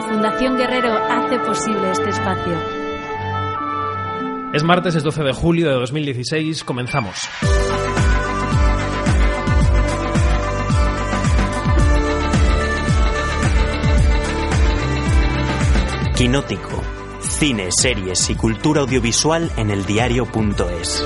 la Fundación Guerrero hace posible este espacio. Es martes, es 12 de julio de 2016, comenzamos. Quinótico. Cine, series y cultura audiovisual en el diario.es.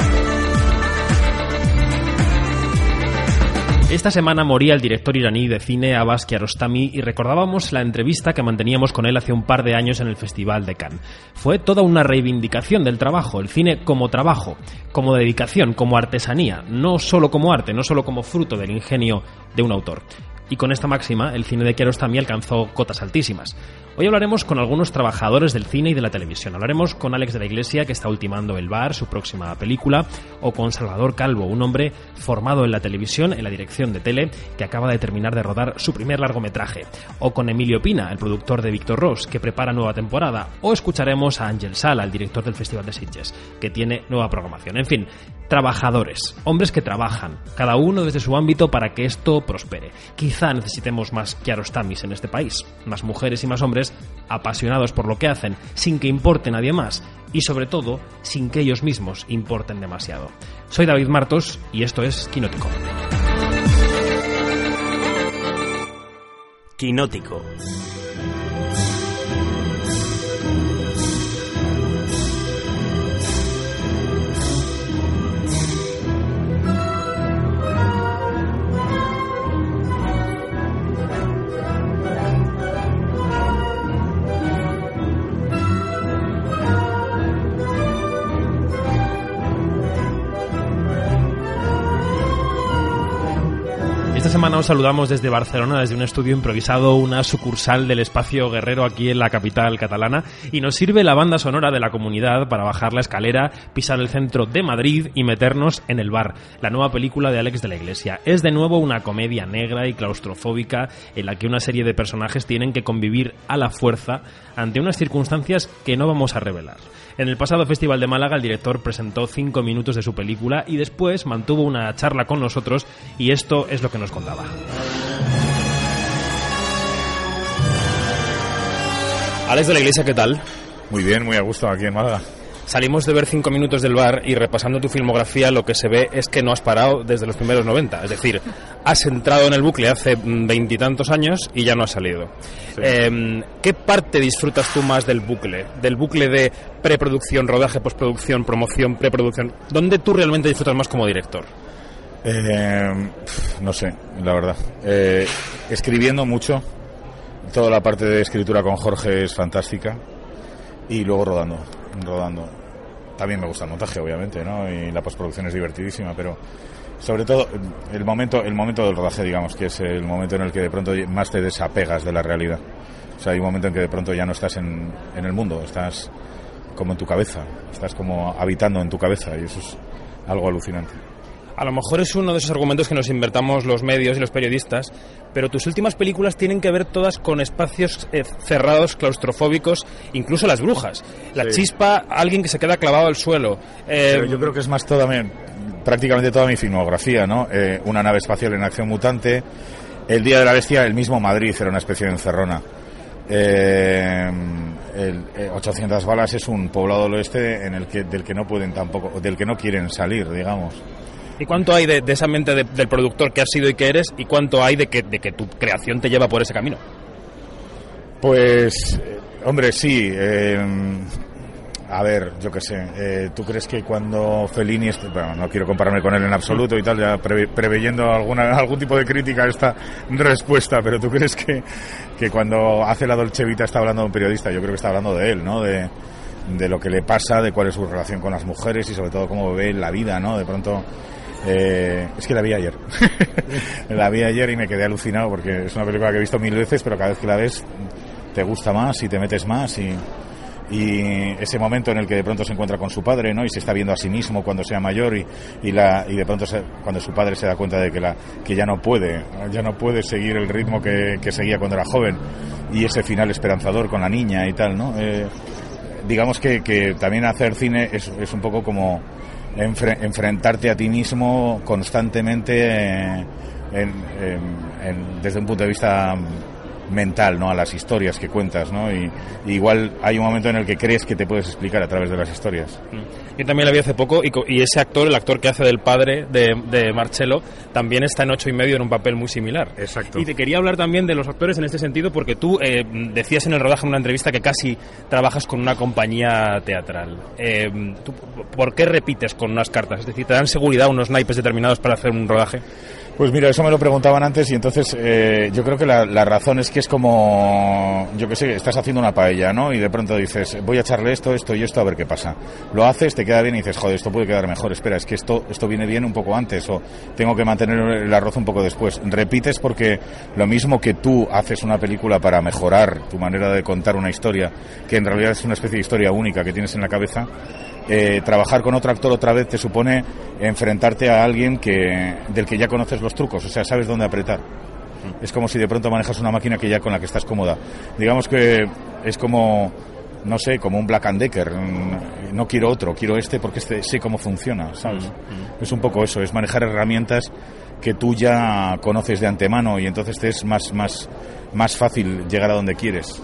Esta semana moría el director iraní de cine Abbas Kiarostami y recordábamos la entrevista que manteníamos con él hace un par de años en el Festival de Cannes. Fue toda una reivindicación del trabajo, el cine como trabajo, como dedicación, como artesanía, no solo como arte, no solo como fruto del ingenio de un autor. Y con esta máxima, el cine de Kiarostami alcanzó cotas altísimas. Hoy hablaremos con algunos trabajadores del cine y de la televisión. Hablaremos con Alex de la Iglesia, que está ultimando El Bar, su próxima película, o con Salvador Calvo, un hombre formado en la televisión, en la dirección de tele, que acaba de terminar de rodar su primer largometraje, o con Emilio Pina, el productor de Víctor Ross, que prepara nueva temporada, o escucharemos a Ángel Sala, el director del Festival de Sitges, que tiene nueva programación. En fin, trabajadores, hombres que trabajan, cada uno desde su ámbito para que esto prospere. Quizá necesitemos más Kiarostamis en este país, más mujeres y más hombres apasionados por lo que hacen, sin que importe nadie más y sobre todo sin que ellos mismos importen demasiado. Soy David Martos y esto es Quinótico. Quinótico. Esta semana os saludamos desde Barcelona, desde un estudio improvisado, una sucursal del espacio guerrero aquí en la capital catalana, y nos sirve la banda sonora de la comunidad para bajar la escalera, pisar el centro de Madrid y meternos en el bar, la nueva película de Alex de la Iglesia. Es de nuevo una comedia negra y claustrofóbica en la que una serie de personajes tienen que convivir a la fuerza ante unas circunstancias que no vamos a revelar. En el pasado Festival de Málaga el director presentó cinco minutos de su película y después mantuvo una charla con nosotros y esto es lo que nos contaba. Alex de la Iglesia, ¿qué tal? Muy bien, muy a gusto aquí en Málaga. Salimos de ver cinco minutos del bar y repasando tu filmografía lo que se ve es que no has parado desde los primeros 90. Es decir, has entrado en el bucle hace veintitantos años y ya no has salido. Sí. Eh, ¿Qué parte disfrutas tú más del bucle? Del bucle de preproducción, rodaje, postproducción, promoción, preproducción. ¿Dónde tú realmente disfrutas más como director? Eh, no sé, la verdad. Eh, escribiendo mucho. Toda la parte de escritura con Jorge es fantástica. Y luego rodando. Rodando. También me gusta el montaje, obviamente, ¿no? Y la postproducción es divertidísima, pero sobre todo el momento, el momento del rodaje, digamos, que es el momento en el que de pronto más te desapegas de la realidad. O sea, hay un momento en que de pronto ya no estás en, en el mundo, estás como en tu cabeza, estás como habitando en tu cabeza y eso es algo alucinante. A lo mejor es uno de esos argumentos que nos invertamos los medios y los periodistas, pero tus últimas películas tienen que ver todas con espacios eh, cerrados, claustrofóbicos, incluso las brujas. La Sí. chispa, alguien que se queda clavado al suelo. Eh, Pero yo creo que es más toda mi- prácticamente toda mi filmografía, ¿no? Eh, una nave espacial en acción mutante, El Día de la Bestia, el mismo Madrid era una especie de encerrona. Eh, el, eh, 800 balas es un poblado del oeste en el que del que no pueden tampoco, del que no quieren salir, digamos. ¿Y cuánto hay de, de esa mente de- del productor que has sido y que eres? ¿Y cuánto hay de que, de que tu creación te lleva por ese camino? Pues, eh, hombre, sí. eh, a ver, yo qué sé. eh, ¿Tú crees que cuando Fellini... Bueno, no quiero compararme con él en absoluto y tal, ya preve- preveyendo alguna, algún tipo de crítica a esta respuesta, pero ¿tú crees que, que cuando hace la Dolce Vita está hablando de un periodista? Yo creo que está hablando de él, ¿no? De, de lo que le pasa, de cuál es su relación con las mujeres y sobre todo cómo ve la vida, ¿no? De pronto... eh, es que la vi ayer. la vi ayer y me quedé alucinado porque es una película que he visto mil veces, pero cada vez que la ves te gusta más y te metes más y, y ese momento en el que de pronto se encuentra con su padre ¿no? y se está viendo a sí mismo cuando sea mayor y, la, y de pronto se- cuando su padre se da cuenta de que, la, que ya no puede ya no puede seguir el ritmo que, que seguía cuando era joven y ese final esperanzador con la niña y tal ¿no? Eh, digamos que, que también hacer cine es, es un poco como enfre- enfrentarte a ti mismo constantemente en- en- en- desde un punto de vista mental, ¿no? A las historias que cuentas, ¿no? Y, y igual hay un momento en el que crees que te puedes explicar a través de las historias. Yo también la vi hace poco y, co- y ese actor, el actor que hace del padre de, de Marcelo, también está en ocho y medio en un papel muy similar. Exacto. Y te quería hablar también de los actores en este sentido porque tú eh, decías en el rodaje en una entrevista que casi trabajas con una compañía teatral. Eh, ¿tú ¿Por qué repites con unas cartas? Es decir, ¿te dan seguridad unos naipes determinados para hacer un rodaje? Pues mira, eso me lo preguntaban antes y entonces eh, yo creo que la, razón es que es como, yo que sé, estás haciendo una paella, ¿no? Y de pronto dices, voy a echarle esto, esto y esto a ver qué pasa. Lo haces, te queda bien y dices, joder, esto puede quedar mejor, espera, es que esto, esto viene bien un poco antes o tengo que mantener el arroz un poco después. Repites porque lo mismo que tú haces una película para mejorar tu manera de contar una historia, que en realidad es una especie de historia única que tienes en la cabeza, eh, trabajar con otro actor otra vez te supone enfrentarte a alguien que del que ya conoces los trucos, o sea, sabes dónde apretar. Es como si de pronto manejas una máquina que ya con la que estás cómoda. Digamos que es como no sé, como un Black and Decker. Mm, No quiero otro, quiero este porque este sé cómo funciona, ¿sabes? Es un poco eso, es manejar herramientas que tú ya conoces de antemano y entonces te es más, más, más fácil llegar a donde quieres.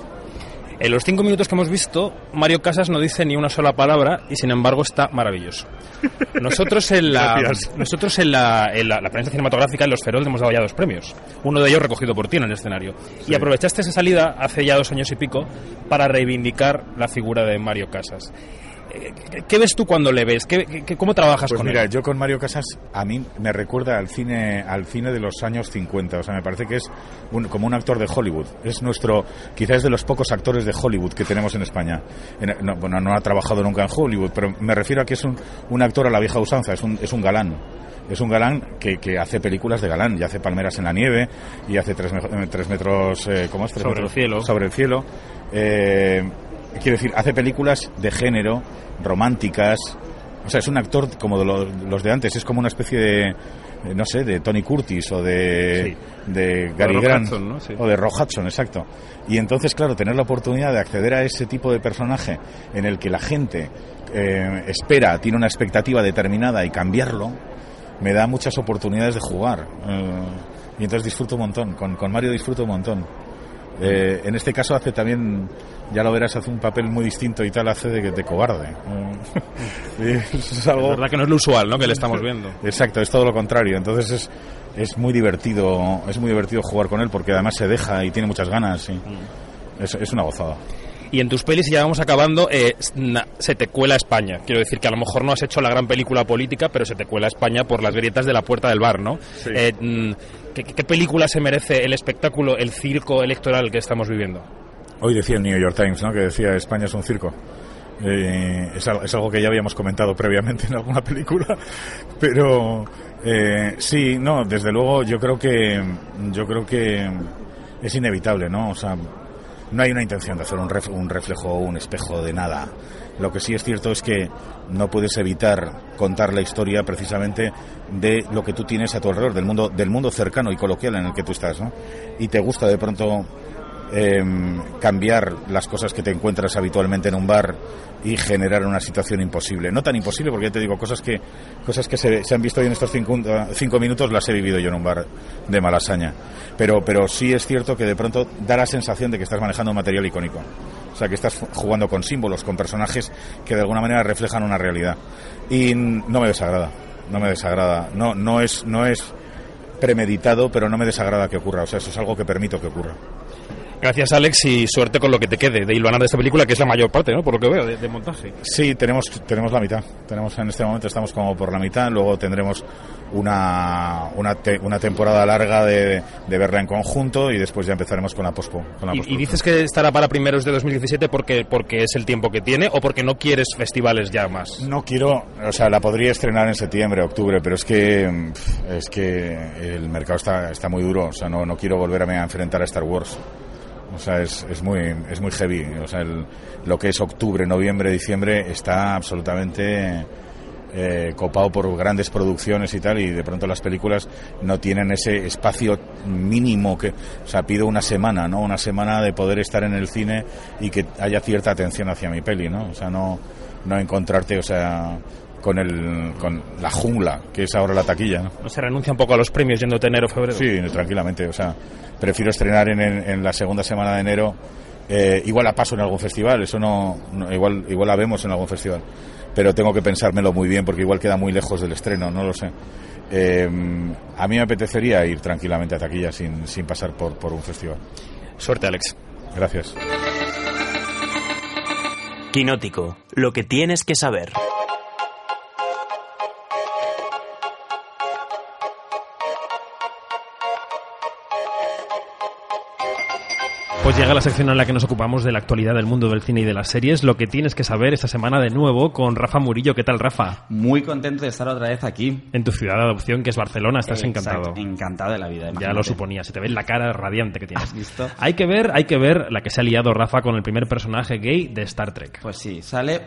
En los cinco minutos que hemos visto, Mario Casas no dice ni una sola palabra y sin embargo está maravilloso. Nosotros en la, Gracias. nosotros en la, en la, la prensa cinematográfica, en los Feroz, hemos dado ya dos premios. Uno de ellos recogido por ti en el escenario. Y aprovechaste esa salida hace ya dos años y pico para reivindicar la figura de Mario Casas. Eh, ¿Qué, ves tú cuando le ves? ¿Qué, qué- cómo trabajas Pues con mira, él? yo con Mario Casas a mí me recuerda al cine al cine de los años 50, o sea, me parece que es un- como un actor de Hollywood. Es nuestro, quizás es de los pocos actores de Hollywood que tenemos en España. En- no, bueno, no ha trabajado nunca en Hollywood, pero me refiero a que es un, un actor a la vieja usanza, es un, es un galán. Es un galán que, que hace películas de galán, y hace Palmeras en la nieve, y hace tres, tres metros, eh, ¿cómo es? Tres Sobre el cielo. Sobre el cielo. Eh, quiero decir, hace películas de género, románticas, o sea, es un actor como de lo- los de antes, es como una especie de, eh, no sé, de Tony Curtis o de, de Gary Rock Grant Hudson, ¿no? Sí. o de Rock Hudson, exacto. Y entonces, claro, tener la oportunidad de acceder a ese tipo de personaje en el que la gente eh, espera, tiene una expectativa determinada y cambiarlo, me da muchas oportunidades de jugar. Eh, y entonces disfruto un montón, con, con Mario disfruto un montón. Eh, en este caso hace también, ya lo verás, hace un papel muy distinto y tal, hace de, de cobarde. Eso es La algo... verdad que no es lo usual, ¿no? Que le estamos viendo. Exacto, es todo lo contrario. Entonces es, es muy divertido, es muy divertido jugar con él porque además se deja y tiene muchas ganas. y es, es una gozada. Y en tus pelis, y ya vamos acabando, eh, se te cuela España. Quiero decir que a lo mejor no has hecho la gran película política, pero se te cuela España por las grietas de la puerta del bar, ¿no? Eh, mm, ¿qué, qué película se merece el espectáculo, el circo electoral que estamos viviendo? Hoy decía el New York Times, ¿no? Que decía España es un circo. Eh, es algo que ya habíamos comentado previamente en alguna película, pero eh, sí, no, desde luego yo creo que yo creo que es inevitable, ¿no? O sea, no hay una intención de hacer un, ref- un reflejo o un espejo de nada. Lo que sí es cierto es que no puedes evitar contar la historia precisamente de lo que tú tienes a tu alrededor, del mundo, del mundo cercano y coloquial en el que tú estás, ¿no? Y te gusta de pronto em, cambiar las cosas que te encuentras habitualmente en un bar y generar una situación imposible. No tan imposible, porque ya te digo, cosas que, cosas que se, se han visto hoy en estos cinco, cinco minutos las he vivido yo en un bar de Malasaña. Pero, pero sí es cierto que de pronto da la sensación de que estás manejando material icónico. O sea, que estás jugando con símbolos, con personajes que de alguna manera reflejan una realidad. Y no me desagrada, no me desagrada. No, no es, no es premeditado, pero no me desagrada que ocurra. O sea, eso es algo que permito que ocurra. Gracias, Alex, y suerte con lo que te quede de hilvanar de esta película, que es la mayor parte, ¿no? Por lo que veo, de, de montaje. Sí, tenemos, tenemos la mitad. Tenemos en este momento estamos como por la mitad. Luego tendremos una, una, te- una temporada larga de, de verla en conjunto y después ya empezaremos con la pospo. Con la Y, dices que estará para primeros de 2017 porque, porque es el tiempo que tiene o porque no quieres festivales ya más. No quiero, o sea, la podría estrenar en septiembre, octubre, pero es que es que el mercado está, está muy duro. O sea, no, no quiero volverme a enfrentar a Star Wars. O sea, es, es muy es muy heavy. O sea, el- lo que es octubre, noviembre, diciembre está absolutamente eh, copado por grandes producciones y tal, y de pronto las películas no tienen ese espacio mínimo que, o sea, pido una semana, ¿no? Una semana de poder estar en el cine y que haya cierta atención hacia mi peli, ¿no? O sea, no, no encontrarte, o sea, con, el, con la jungla que es ahora la taquilla. ¿no? Se renuncia un poco a los premios yendo de enero febrero. Sí, tranquilamente. O sea, prefiero estrenar en, en la segunda semana de enero. Eh, igual la paso en algún festival, eso no, igual, igual la vemos en algún festival, pero tengo que pensármelo muy bien porque igual queda muy lejos del estreno, no lo sé. Eh, a mí me apetecería ir tranquilamente a taquilla sin, sin pasar por, por un festival. Suerte, Alex. Gracias. Quinótico, lo que tienes que saber. Pues llega la sección en la que nos ocupamos de la actualidad del mundo del cine y de las series. Lo que tienes que saber esta semana de nuevo con Rafa Murillo. ¿Qué tal, Rafa? Muy contento de estar otra vez aquí. En tu ciudad de adopción, que es Barcelona, estás Exacto, encantado. Encantado de la vida. Ya lo suponía, se te ve la cara radiante que tienes. ¿Has visto? Hay que ver, hay que ver la que se ha liado Rafa con el primer personaje gay de Star Trek. Pues sí, sale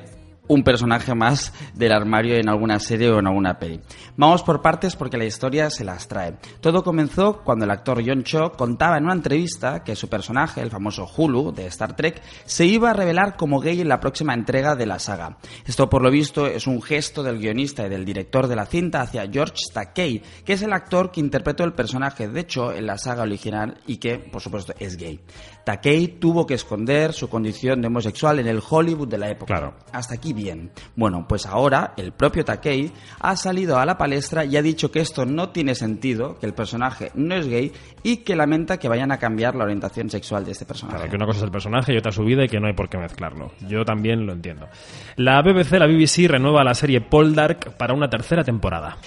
un personaje más del armario en alguna serie o en alguna peli. Vamos por partes porque la historia se las trae. Todo comenzó cuando el actor John Cho contaba en una entrevista que su personaje, el famoso Hulu de Star Trek, se iba a revelar como gay en la próxima entrega de la saga. Esto por lo visto es un gesto del guionista y del director de la cinta hacia George Takei, que es el actor que interpretó el personaje de Cho en la saga original y que, por supuesto, es gay. Takei tuvo que esconder su condición de homosexual en el Hollywood de la época. Claro. Hasta aquí bien. Bueno, pues ahora el propio Takei ha salido a la palestra y ha dicho que esto no tiene sentido, que el personaje no es gay y que lamenta que vayan a cambiar la orientación sexual de este personaje. Claro, que una cosa es el personaje y otra su vida y que no hay por qué mezclarlo. Yo también lo entiendo. La BBC, la BBC, renueva la serie Paul Dark para una tercera temporada.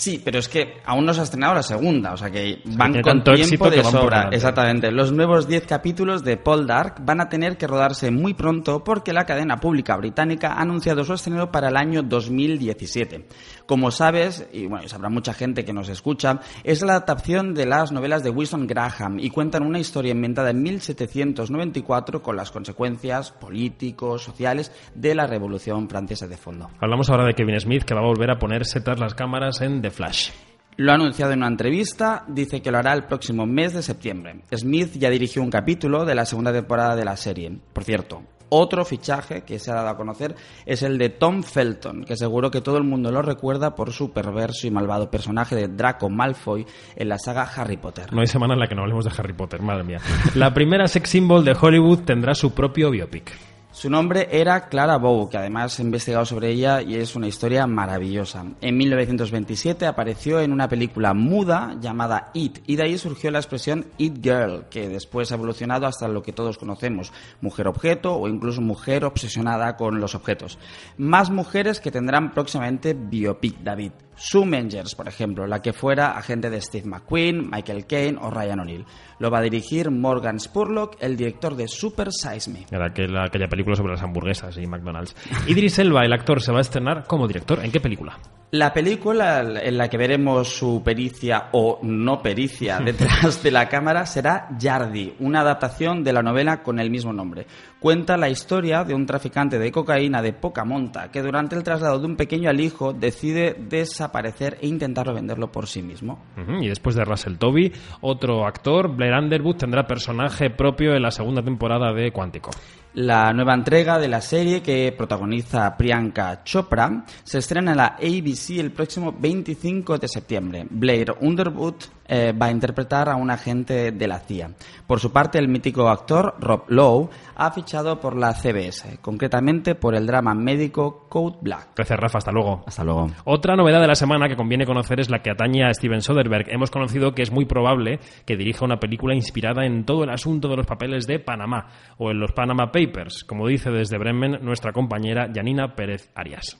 Sí, pero es que aún no se ha estrenado la segunda, o sea que van con tiempo de sobra. Exactamente. Los nuevos 10 capítulos de Paul Dark van a tener que rodarse muy pronto porque la cadena pública británica ha anunciado su estreno para el año 2017. Como sabes, y bueno, sabrá mucha gente que nos escucha, es la adaptación de las novelas de Winston Graham y cuentan una historia inventada en 1794 con las consecuencias políticos, sociales de la Revolución Francesa de fondo. Hablamos ahora de Kevin Smith, que va a volver a ponerse tras las cámaras en The Flash. Lo ha anunciado en una entrevista, dice que lo hará el próximo mes de septiembre. Smith ya dirigió un capítulo de la segunda temporada de la serie. Por cierto, otro fichaje que se ha dado a conocer es el de Tom Felton, que seguro que todo el mundo lo recuerda por su perverso y malvado personaje de Draco Malfoy en la saga Harry Potter. No hay semana en la que no hablemos de Harry Potter, madre mía. La primera sex symbol de Hollywood tendrá su propio biopic. Su nombre era Clara Bow, que además he investigado sobre ella y es una historia maravillosa. En 1927 apareció en una película muda llamada It, y de ahí surgió la expresión It Girl, que después ha evolucionado hasta lo que todos conocemos, mujer objeto o incluso mujer obsesionada con los objetos. Más mujeres que tendrán próximamente biopic David. Sue Mengers, por ejemplo, la que fuera agente de Steve McQueen, Michael Caine o Ryan O'Neill. Lo va a dirigir Morgan Spurlock, el director de Super Size Me. Era aquella, aquella película sobre las hamburguesas y McDonald's. Idris Elba, el actor, se va a estrenar como director. ¿En qué película? La película en la que veremos su pericia o no pericia detrás de la cámara será Yardi, una adaptación de la novela con el mismo nombre. Cuenta la historia de un traficante de cocaína de poca monta que durante el traslado de un pequeño al hijo decide desaparecer e intentarlo venderlo por sí mismo. Y después de Russell Toby, otro actor, Blair Underwood, tendrá personaje propio en la segunda temporada de Cuántico. La nueva entrega de la serie que protagoniza Priyanka Chopra se estrena en la ABC el próximo 25 de septiembre. Blair Underwood eh, va a interpretar a un agente de la CIA. Por su parte, el mítico actor Rob Lowe ha fichado por la CBS, concretamente por el drama médico Code Black. Gracias, Rafa. Hasta luego. Hasta luego. Otra novedad de la semana que conviene conocer es la que atañe a Steven Soderbergh. Hemos conocido que es muy probable que dirija una película inspirada en todo el asunto de los papeles de Panamá o en los Panama Papers, como dice desde Bremen nuestra compañera Janina Pérez Arias.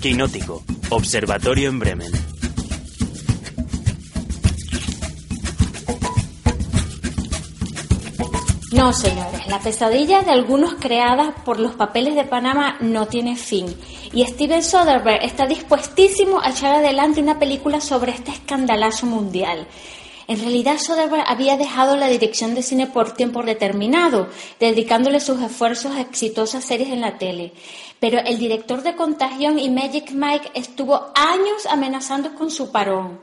Quinótico, Observatorio en Bremen. No, señores, la pesadilla de algunos creada por los papeles de Panamá no tiene fin. Y Steven Soderbergh está dispuestísimo a echar adelante una película sobre este escandalazo mundial. En realidad, Soderbergh había dejado la dirección de cine por tiempo determinado, dedicándole sus esfuerzos a exitosas series en la tele. Pero el director de Contagion y Magic Mike estuvo años amenazando con su parón.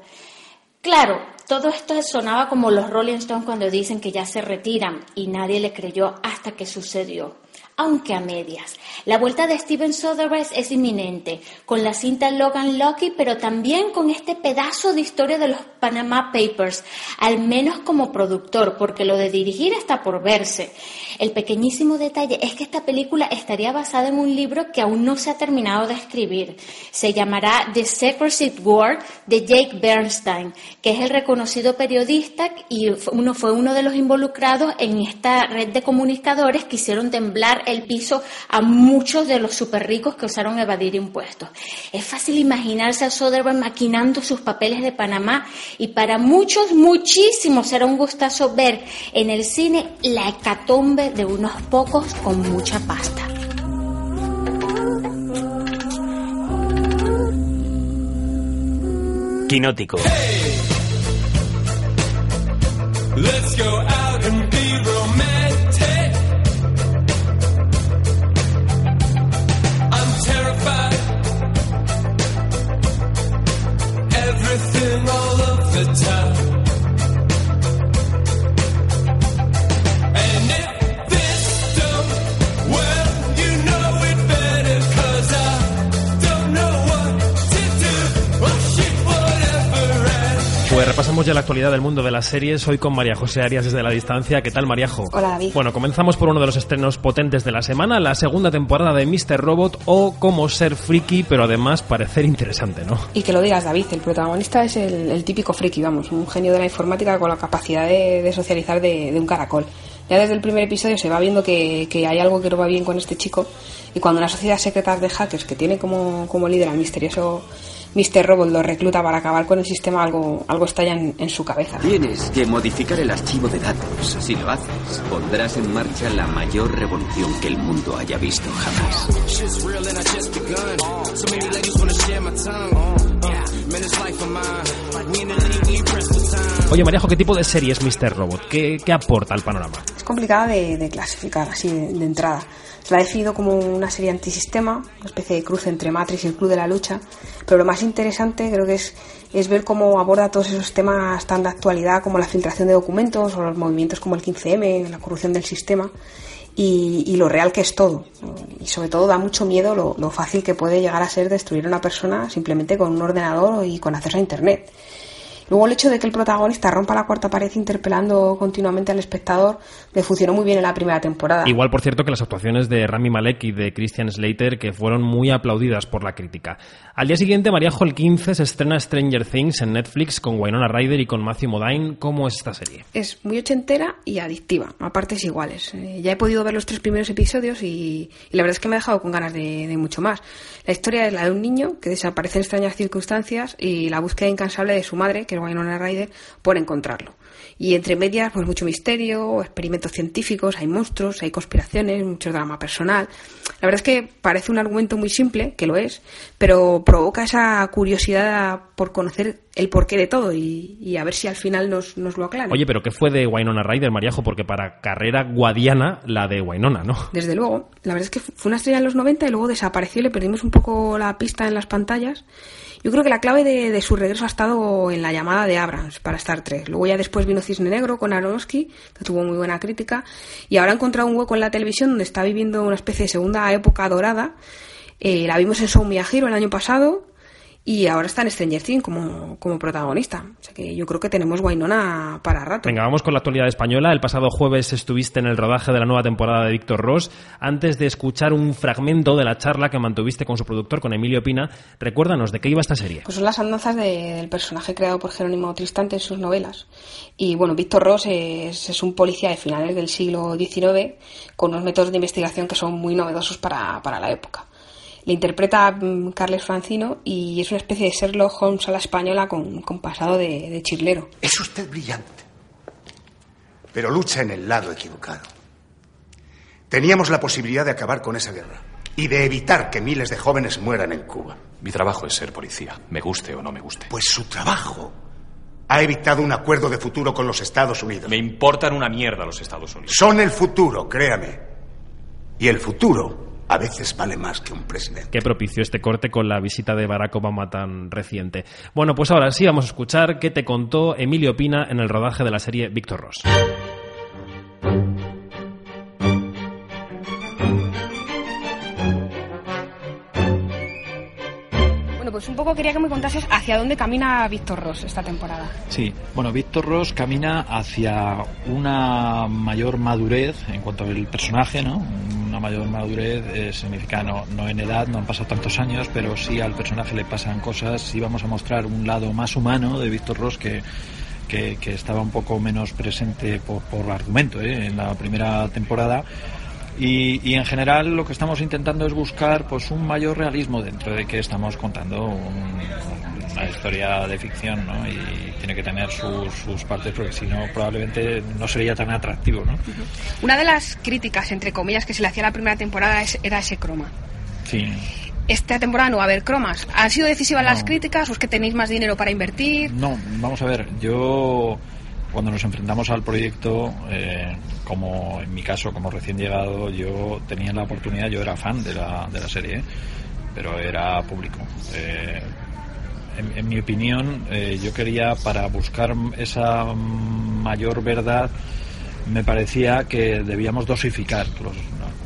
Claro, todo esto sonaba como los Rolling Stones cuando dicen que ya se retiran y nadie le creyó hasta que sucedió. Aunque a medias. La vuelta de Steven Soderbergh es inminente, con la cinta Logan Lucky, pero también con este pedazo de historia de los Panama Papers, al menos como productor, porque lo de dirigir está por verse. El pequeñísimo detalle es que esta película estaría basada en un libro que aún no se ha terminado de escribir. Se llamará The Secrecy War de Jake Bernstein, que es el reconocido periodista y uno fue uno de los involucrados en esta red de comunicadores que hicieron temblar el piso a muchos de los super ricos que osaron evadir impuestos. Es fácil imaginarse a Soderbergh maquinando sus papeles de Panamá y para muchos, muchísimos será un gustazo ver en el cine la hecatombe de unos pocos con mucha pasta. Quinótico. Let's go out and be repasamos ya la actualidad del mundo de las series, hoy con María José Arias desde la distancia. ¿Qué tal, Mariajo? Hola, David. Bueno, comenzamos por uno de los estrenos potentes de la semana, la segunda temporada de Mr. Robot o Cómo ser friki, pero además parecer interesante, ¿no? Y que lo digas, David, el protagonista es el, el típico friki, vamos, un genio de la informática con la capacidad de, de socializar de, de un caracol. Ya desde el primer episodio se va viendo que, que hay algo que no va bien con este chico y cuando una sociedad secreta de hackers que tiene como, como líder al misterioso Mr. Robot lo recluta para acabar con el sistema, algo, algo estalla en, en su cabeza. Tienes que modificar el archivo de datos. Si lo haces, pondrás en marcha la mayor revolución que el mundo haya visto jamás. Oye, Mariajo, ¿qué tipo de serie es Mr. Robot? ¿Qué, aporta al panorama? Es complicada de, clasificar así de, entrada. Se la ha definido como una serie antisistema, una especie de cruce entre Matrix y el Club de la Lucha, pero lo más interesante creo que es, es ver cómo aborda todos esos temas tan de actualidad como la filtración de documentos o los movimientos como el 15M, la corrupción del sistema y, y lo real que es todo. Y sobre todo da mucho miedo lo, lo fácil que puede llegar a ser destruir a una persona simplemente con un ordenador y con acceso a Internet. Luego el hecho de que el protagonista rompa la cuarta pared interpelando continuamente al espectador le funcionó muy bien en la primera temporada. Igual, por cierto, que las actuaciones de Rami Malek y de Christian Slater, que fueron muy aplaudidas por la crítica. Al día siguiente, Mariajo, el 15, se estrena Stranger Things en Netflix con Winona Ryder y con Matthew Modine. ¿Cómo es esta serie? Es muy ochentera y adictiva, a partes iguales. Eh, ya he podido ver los tres primeros episodios y, y la verdad es que me ha dejado con ganas de, de mucho más. La historia es la de un niño que desaparece en extrañas circunstancias y la búsqueda incansable de su madre, que es Winona Ryder, por encontrarlo. Y entre medias, pues mucho misterio, experimentos científicos, hay monstruos, hay conspiraciones, mucho drama personal. La verdad es que parece un argumento muy simple, que lo es, pero provoca esa curiosidad por conocer el porqué de todo y, y a ver si al final nos, nos lo aclara. Oye, pero ¿qué fue de Winona Ryder, Mariajo? Porque para carrera guadiana, la de Winona, ¿no? Desde luego, la verdad es que fue una estrella en los 90 y luego desapareció le perdimos un poco la pista en las pantallas. Yo creo que la clave de, su regreso ha estado en la llamada de Abrams para Star Trek. Luego ya después vino Cisne Negro con Aronofsky, que tuvo muy buena crítica, y ahora ha encontrado un hueco en la televisión donde está viviendo una especie de segunda época dorada. Eh, la vimos en Show Miyajiro el año pasado y ahora está en Stranger Things como, como protagonista. O sea que yo creo que tenemos Wainona para rato. Venga, vamos con la actualidad española. El pasado jueves estuviste en el rodaje de la nueva temporada de Víctor Ross. Antes de escuchar un fragmento de la charla que mantuviste con su productor, con Emilio Pina, recuérdanos de qué iba esta serie. Pues son las andanzas de- del personaje creado por Jerónimo Tristante en sus novelas. Y bueno, Víctor Ross es, es un policía de finales del siglo XIX con unos métodos de investigación que son muy novedosos para, para la época. Le interpreta mm, Carles Francino y es una especie de Sherlock Holmes a la española con, con pasado de, de chirlero. Es usted brillante, pero lucha en el lado equivocado. Teníamos la posibilidad de acabar con esa guerra y de evitar que miles de jóvenes mueran en Cuba. Mi trabajo es ser policía, me guste o no me guste. Pues su trabajo ha evitado un acuerdo de futuro con los Estados Unidos. Me importan una mierda los Estados Unidos. Son el futuro, créame. Y el futuro a veces vale más que un presidente. Qué propicio este corte con la visita de Barack Obama tan reciente. Bueno, pues ahora sí vamos a escuchar qué te contó Emilio Pina en el rodaje de la serie Víctor Ross. pues un poco quería que me contases hacia dónde camina Víctor Ross esta temporada. Sí, bueno, Víctor Ross camina hacia una mayor madurez en cuanto al personaje, ¿no? Mayor madurez eh, significa no, en edad, no han pasado tantos años, pero sí al personaje le pasan cosas, sí vamos a mostrar un lado más humano de Víctor Ross que, que, estaba un poco menos presente por, por argumento ¿eh? en la primera temporada. Y, y, en general lo que estamos intentando es buscar pues un mayor realismo dentro de que estamos contando un, una historia de ficción ¿no? y tiene que tener sus, sus partes porque si no probablemente no sería tan atractivo ¿no? Una de las críticas, entre comillas, que se le hacía a la primera temporada es- era ese croma. sí Esta temporada no va a haber cromas. ¿Han sido decisivas las críticas o es que tenéis más dinero para invertir? No, vamos a ver, yo cuando nos enfrentamos al proyecto, eh, como en mi caso, como recién llegado, yo tenía la oportunidad, yo era fan de la, de la serie, pero era público. Eh, en, mi opinión, eh, yo quería, para buscar esa mayor verdad, me parecía que debíamos dosificar. Los-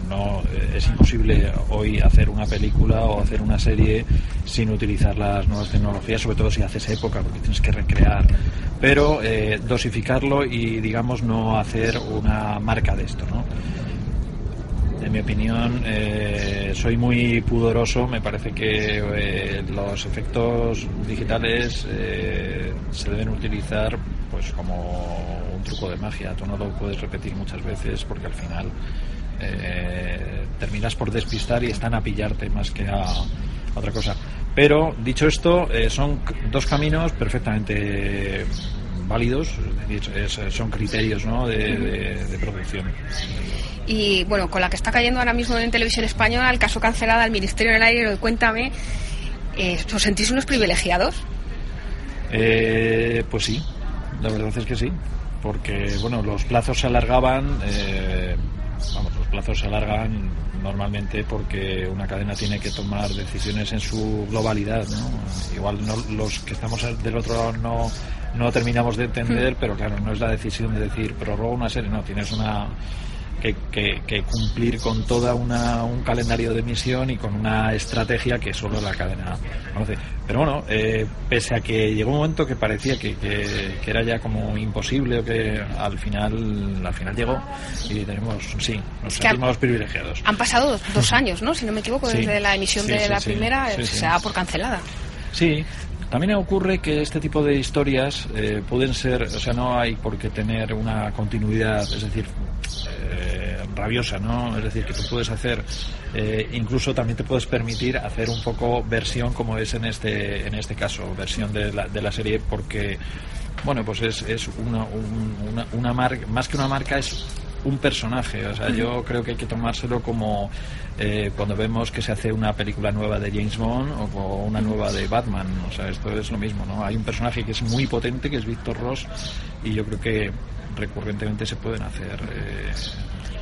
no, es imposible hoy hacer una película o hacer una serie sin utilizar las nuevas tecnologías, sobre todo si haces época, porque tienes que recrear. Pero eh, dosificarlo y, digamos, no hacer una marca de esto, ¿no? En mi opinión, eh, soy muy pudoroso. Me parece que eh, los efectos digitales eh, se deben utilizar pues como un truco de magia. Tú no lo puedes repetir muchas veces porque al final eh, terminas por despistar y están a pillarte más que a otra cosa. Pero dicho esto, eh, son dos caminos perfectamente válidos, es son criterios ¿no? de, de- de producción. Y bueno, con la que está cayendo ahora mismo en televisión española, el caso cancelado al Ministerio del Aire, cuéntame, eh, ¿os sentís unos privilegiados? Eh, pues sí, la verdad es que sí, porque bueno, los plazos se alargaban, eh, vamos, los plazos se alargan normalmente porque una cadena tiene que tomar decisiones en su globalidad, ¿no? Igual no, los que estamos del otro lado no, no terminamos de entender, pero claro, no es la decisión de decir prorroga una serie, no, tienes una que, que- que cumplir con toda una, un calendario de emisión y con una estrategia que solo la cadena conoce. Pero bueno, eh, pese a que llegó un momento que parecía que, que- que era ya como imposible o que al final al final llegó y tenemos sí nos sentimos privilegiados. Han pasado dos, años, ¿no? Si no me equivoco, Sí. desde la emisión Sí, de sí, la primera, se da por cancelada. Sí, también ocurre que este tipo de historias eh, pueden ser, o sea, no hay por qué tener una continuidad, es decir, eh, rabiosa, ¿no? Es decir, que tú puedes hacer, eh, incluso también te puedes permitir hacer un poco versión como es en este, en este caso, versión de la, de la serie, porque, bueno, pues es, es una, un- una, una marca, más que una marca, es un personaje. O sea, yo creo que hay que tomárselo como eh, cuando vemos que se hace una película nueva de James Bond o, o una nueva de Batman. O sea, esto es lo mismo, ¿no? Hay un personaje que es muy potente, que es Víctor Ross, y yo creo que recurrentemente se pueden hacer eh,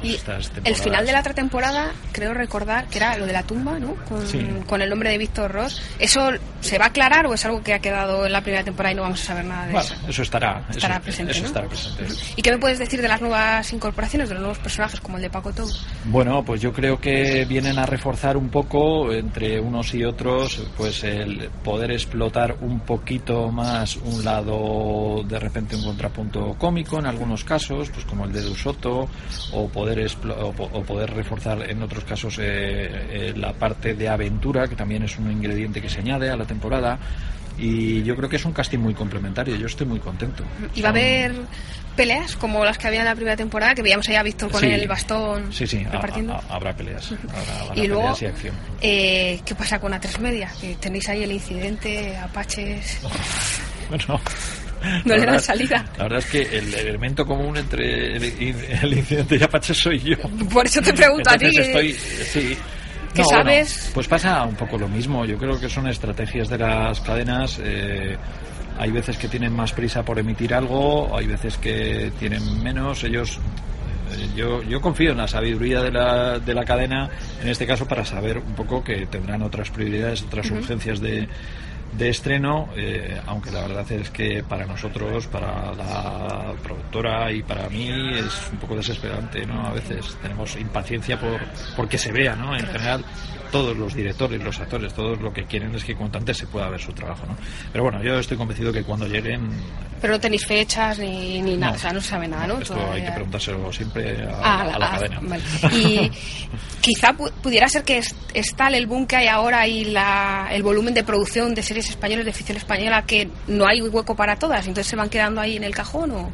Y estas el final de la otra temporada, creo recordar que era lo de la tumba, ¿no? Con, Sí. con el nombre de Víctor Ross. ¿Eso se va a aclarar o es algo que ha quedado en la primera temporada y no vamos a saber nada de Bueno, eso? eso estará. Estará eso, presente, eso ¿no? estará presente. ¿Y qué me puedes decir de las nuevas incorporaciones, de los nuevos personajes como el de Paco Tou? Bueno, pues yo creo que vienen a reforzar un poco entre unos y otros, pues el poder explotar un poquito más un lado, de repente un contrapunto cómico en algunos casos, pues como el de Dusoto, o poder explo- o, po- o poder reforzar en otros casos eh, eh, la parte de aventura, que también es un ingrediente que se añade a la temporada. Y yo creo que es un casting muy complementario. Yo estoy muy contento. ¿Y va a haber peleas como las que había en la primera temporada, que veíamos ahí a Víctor con Sí. el bastón Sí, sí, repartiendo? ha- habrá peleas. Habrá, habrá Y luego- peleas y acción. Eh, ¿Qué pasa con A3 Media? Que tenéis ahí el incidente, Apaches. Bueno, No la le dan salida. La verdad es que el elemento común entre el, el incidente y Apache soy yo. Por eso te pregunto a ti. Estoy, sí. ¿Qué No, bueno, sabes? pues pasa un poco lo mismo. Yo creo que son estrategias de las cadenas. eh, hay veces que tienen más prisa por emitir algo, hay veces que tienen menos. Ellos eh, yo, yo confío en la sabiduría de la, de la cadena, en este caso para saber un poco que tendrán otras prioridades, otras urgencias de, de estreno, eh, aunque la verdad es que para nosotros, para la productora y para mí es un poco desesperante, ¿no? A veces tenemos impaciencia por, por que se vea, ¿no? En general, todos los directores, los actores, todos lo que quieren es que cuanto antes se pueda ver su trabajo, ¿no? Pero bueno, yo estoy convencido que cuando lleguen, Pero no tenéis fechas ni, ni nada, No. o sea, no sabe nada, ¿no? esto hay que preguntárselo siempre a, Ah, a la ah, cadena. vale. Y quizá pu- pudiera ser que es, es tal el boom que hay ahora y la, el volumen de producción de series españolas, de ficción española, que no hay hueco para todas, entonces se van quedando ahí en el cajón o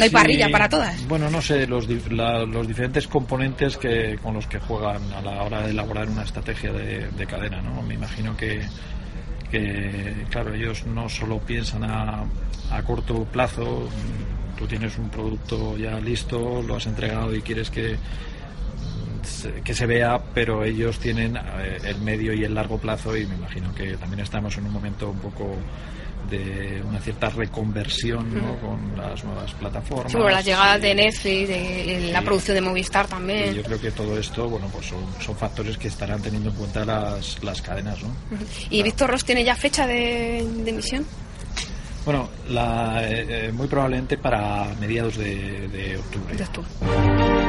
no hay parrilla para todas. Bueno, no sé, los, la- los diferentes componentes que con los que juegan a la hora de elaborar una estrategia de, de cadena, ¿no? Me imagino que, que, claro, ellos no solo piensan a, a corto plazo, tú tienes un producto ya listo, lo has entregado y quieres que que se vea, pero ellos tienen eh, el medio y el largo plazo y me imagino que también estamos en un momento un poco de una cierta reconversión ¿no? con las nuevas plataformas. Sí, bueno, las llegadas de Netflix, de, la Sí. producción de Movistar también. yo creo que todo esto, bueno, pues son, son factores que estarán teniendo en cuenta las, las cadenas, ¿no? ¿Y Víctor Ross tiene ya fecha de, de emisión? Bueno, la, eh, eh, muy probablemente para mediados de, de octubre. De octubre.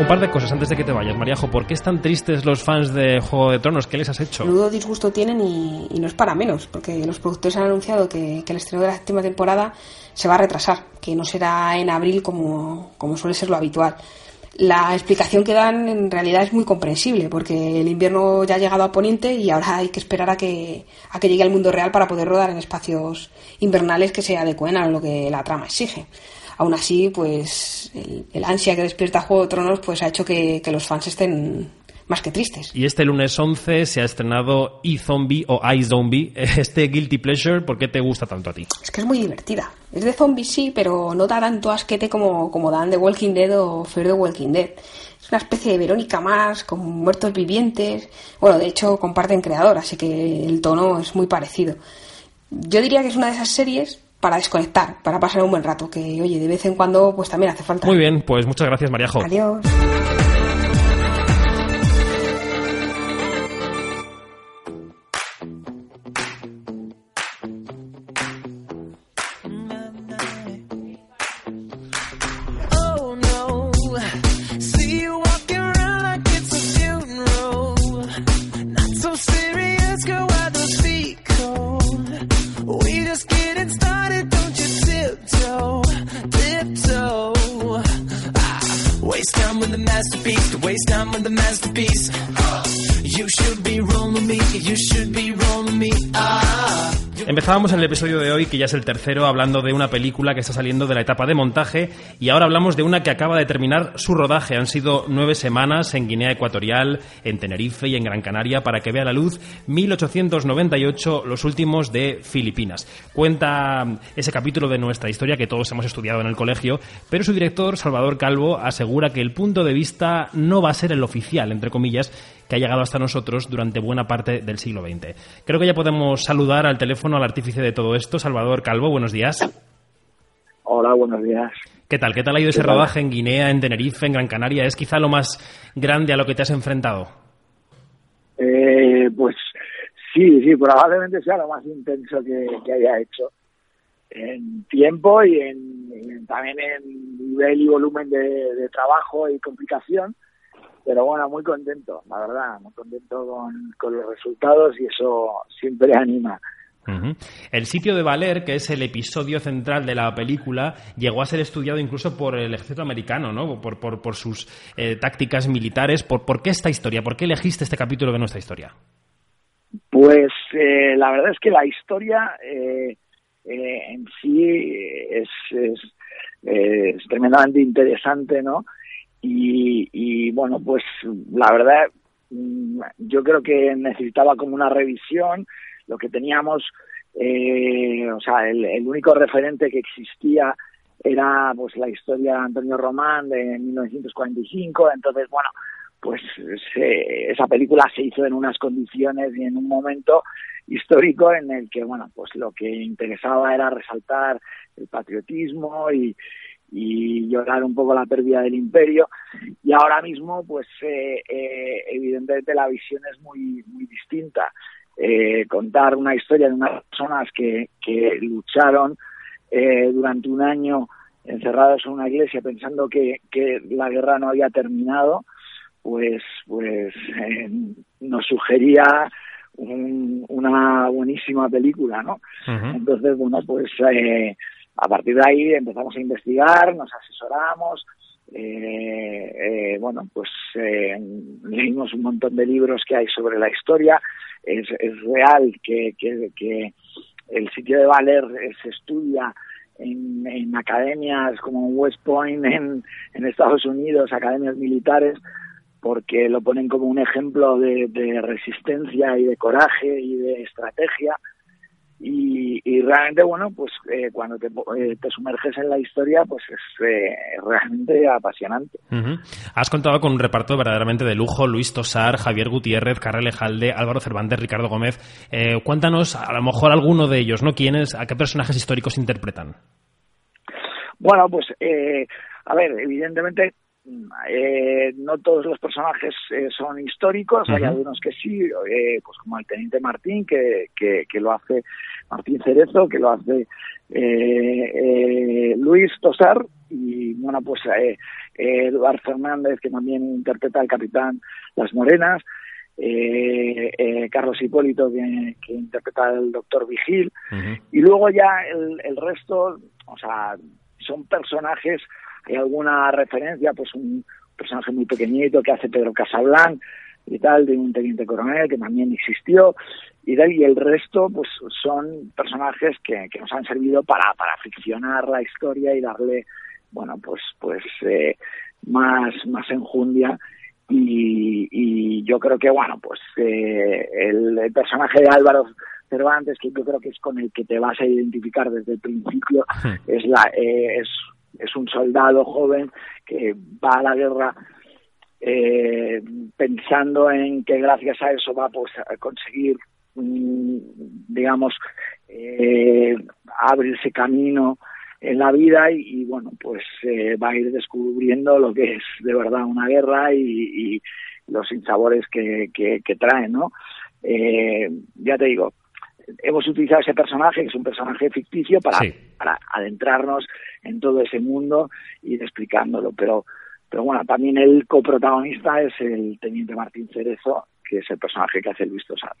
Un par de cosas antes de que te vayas, Mariajo. ¿Por qué están tristes los fans de Juego de Tronos? ¿Qué les has hecho? Menudo disgusto tienen y, no es para menos, porque los productores han anunciado que, que el estreno de la séptima temporada se va a retrasar, que no será en abril como, como suele ser lo habitual. La explicación que dan en realidad es muy comprensible, porque el invierno ya ha llegado a Poniente y ahora hay que esperar a que, a que llegue al mundo real para poder rodar en espacios invernales que se adecuen a lo que la trama exige. Aún así, pues el, el ansia que despierta Juego de Tronos pues ha hecho que, que los fans estén más que tristes. Y este lunes 11 se ha estrenado E-Zombie o iZombie. Este Guilty Pleasure, ¿por qué te gusta tanto a ti? Es que es muy divertida. Es de zombies, sí, pero no da tanto asquete como, como dan The Walking Dead o Fear the Walking Dead. Es una especie de Verónica más, con muertos vivientes. Bueno, de hecho comparten creador, así que el tono es muy parecido. Yo diría que es una de esas series para desconectar, para pasar un buen rato, que oye, de vez en cuando pues también hace falta. Muy bien, pues muchas gracias, Mariajo. Adiós. Waste time with the masterpiece, to waste time with the masterpiece. Ah, you should be rolling me, you should be rolling me. Ah. Empezábamos en el episodio de hoy, que ya es el tercero, hablando de una película que está saliendo de la etapa de montaje y ahora hablamos de una que acaba de terminar su rodaje. Han sido nueve semanas en Guinea Ecuatorial, en Tenerife y en Gran Canaria para que vea la luz 1898, los últimos de Filipinas. Cuenta ese capítulo de nuestra historia que todos hemos estudiado en el colegio, pero su director, Salvador Calvo, asegura que el punto de vista no va a ser el oficial, entre comillas, que ha llegado hasta nosotros durante buena parte del siglo XX. Creo que ya podemos saludar al teléfono al artífice de todo esto, Salvador Calvo. Buenos días. Hola, buenos días. ¿Qué tal? ¿Qué tal ha ido ese rodaje en Guinea, en Tenerife, en Gran Canaria? ¿Es quizá lo más grande a lo que te has enfrentado? Eh, pues sí, sí, probablemente sea lo más intenso que, que haya hecho en tiempo y en, también en nivel y volumen de, de trabajo y complicación. Pero bueno, muy contento, la verdad, muy contento con, con los resultados y eso siempre anima. El sitio de Valer, que es el episodio central de la película, llegó a ser estudiado incluso por el ejército americano, ¿no? Por, por, por sus eh, tácticas militares. ¿Por, ¿Por qué esta historia? ¿Por qué elegiste este capítulo de nuestra historia? Pues eh, la verdad es que la historia eh, eh, en sí es, es, eh, es tremendamente interesante, ¿no? Y, y bueno, pues la verdad mm, yo creo que necesitaba como una revisión. Lo que teníamos, eh, o sea, el, el único referente que existía era pues la historia de Antonio Román de 1945. Entonces, bueno, pues se- esa película se hizo en unas condiciones y en un momento histórico en el que bueno pues lo que interesaba era resaltar el patriotismo y, y llorar un poco la pérdida del imperio. Y ahora mismo pues eh, eh, evidentemente la visión es muy muy distinta. Eh, contar una historia de unas personas que, que lucharon eh, durante un año encerrados en una iglesia pensando que, que la guerra no había terminado pues pues eh, nos sugería un- una buenísima película no entonces, bueno, pues eh, a partir de ahí empezamos a investigar, nos asesoramos, eh, eh, bueno, pues eh, leímos un montón de libros que hay sobre la historia. Es, real que, el sitio de Valer se estudia en, academias como West Point en, en Estados Unidos, academias militares, porque lo ponen como un ejemplo de, de resistencia y de coraje y de estrategia. Y, y realmente, bueno, pues eh, cuando te, eh, te sumerges en la historia, pues es eh, realmente apasionante. Has contado con un reparto verdaderamente de lujo, Luis Tosar, Javier Gutiérrez, Carrel Ejalde, Álvaro Cervantes, Ricardo Gómez. Eh, cuéntanos, a lo mejor alguno de ellos, ¿no? ¿Quiénes, a qué personajes históricos interpretan? Bueno, pues, eh, a ver, evidentemente, eh, no todos los personajes eh, son históricos, hay algunos que sí, eh, pues como el Teniente Martín, que, que, que lo hace Martín Cerezo, que lo hace eh, eh, Luis Tosar, y bueno, pues Eduardo Fernández, que también interpreta al capitán Las Morenas, Carlos Hipólito, que, que interpreta al doctor Vigil, y luego ya el, el resto, o sea, son personajes, alguna referencia, pues un personaje muy pequeñito que hace Pedro Casablanc y tal, de un teniente coronel que también existió, y tal, y el resto, pues son personajes que, que nos han servido para, para ficcionar la historia y darle, bueno, pues, pues eh, más, más enjundia. Y, y yo creo que bueno pues eh, el, el personaje de Álvaro Cervantes que yo creo que es con el que te vas a identificar desde el principio es la eh, es es un soldado joven que va a la guerra eh, pensando en que gracias a eso va pues, a conseguir mm, digamos eh, abrirse camino en la vida y, bueno pues eh, va a ir descubriendo lo que es de verdad una guerra y, y los sinsabores que, que, que trae no Eh, ya te digo hemos utilizado ese personaje que es un personaje ficticio para, para adentrarnos en todo ese mundo y ir explicándolo pero pero bueno también el coprotagonista es el teniente Martín Cerezo que es el personaje que hace Luis Tosar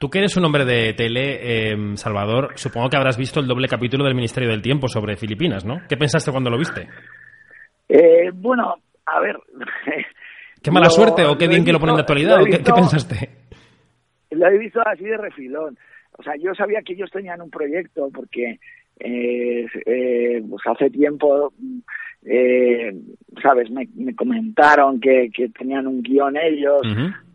Tú que eres un hombre de tele, eh, Salvador, supongo que habrás visto el doble capítulo del Ministerio del Tiempo sobre Filipinas, ¿no? ¿Qué pensaste cuando lo viste? Eh, bueno, a ver. ¿Qué mala lo- suerte o qué bien que lo ponen de actualidad? ¿o qué, pensaste? Lo he visto así de refilón. O sea, yo sabía que ellos tenían un proyecto porque, eh, eh, pues hace tiempo, eh, ¿sabes? Me, me comentaron que, que tenían un guion ellos,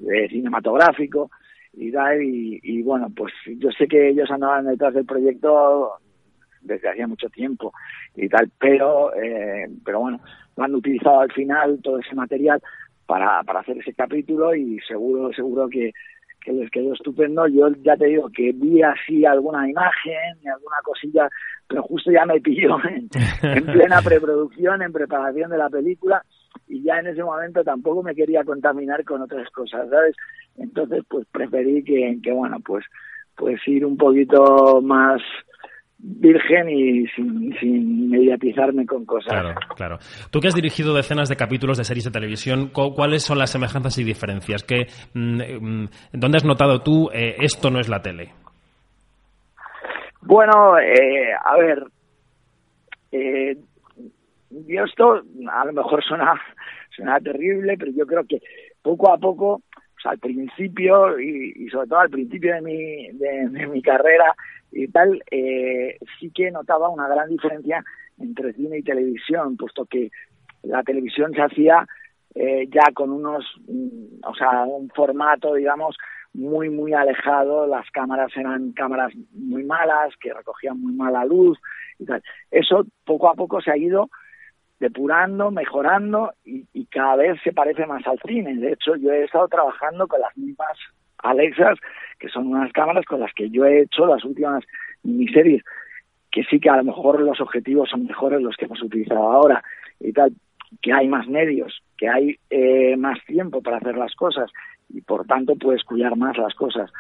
eh, cinematográfico y tal, y, y bueno, pues yo sé que ellos andaban detrás del proyecto desde hacía mucho tiempo y tal, pero eh, pero bueno, lo han utilizado al final todo ese material para, para hacer ese capítulo y seguro seguro que, que les quedó estupendo. Yo ya te digo que vi así alguna imagen y alguna cosilla, pero justo ya me pilló en, en plena preproducción, en preparación de la película y ya en ese momento tampoco me quería contaminar con otras cosas, ¿sabes? Entonces pues preferí que, que bueno, pues pues ir un poquito más virgen y sin, sin mediatizarme con cosas. Claro, claro. Tú que has dirigido decenas de capítulos de series de televisión, cu- ¿cuáles son las semejanzas y diferencias? ¿Qué, mm, mm, ¿Dónde has notado tú eh, esto no es la tele? Bueno, eh, a ver, eh, yo esto a lo mejor suena, suena terrible, pero yo creo que poco a poco, o sea, al principio y, y sobre todo al principio de mi, de, de mi carrera y tal, eh, sí que notaba una gran diferencia entre cine y televisión, puesto que la televisión se hacía eh, ya con unos, mm, o sea, un formato, digamos, muy, muy alejado. Las cámaras eran cámaras muy malas, que recogían muy mala luz y tal. Eso poco a poco se ha ido depurando, mejorando y, y cada vez se parece más al cine. De hecho, yo he estado trabajando con las mismas Alexas, que son unas cámaras con las que yo he hecho las últimas miniseries que sí que a lo mejor los objetivos son mejores los que hemos utilizado ahora y tal, que hay más medios, que hay eh, más tiempo para hacer las cosas y por tanto puedes cuidar más las cosas,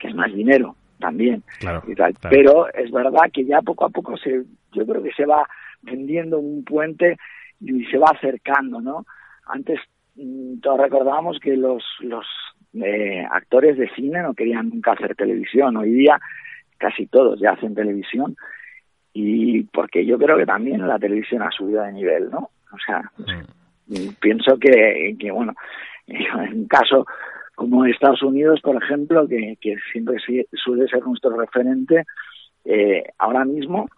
que es más dinero también Claro, y tal. claro. Pero es verdad que ya poco a poco se, yo creo que se va vendiendo un puente y se va acercando, ¿no? Antes mm, todos recordábamos que los, los eh, actores de cine no querían nunca hacer televisión. Hoy día casi todos ya hacen televisión y porque yo creo que también la televisión ha subido de nivel, ¿no? O sea, y pienso que, que bueno, en un caso como Estados Unidos, por ejemplo, que, que siempre suele ser nuestro referente, eh, ahora mismo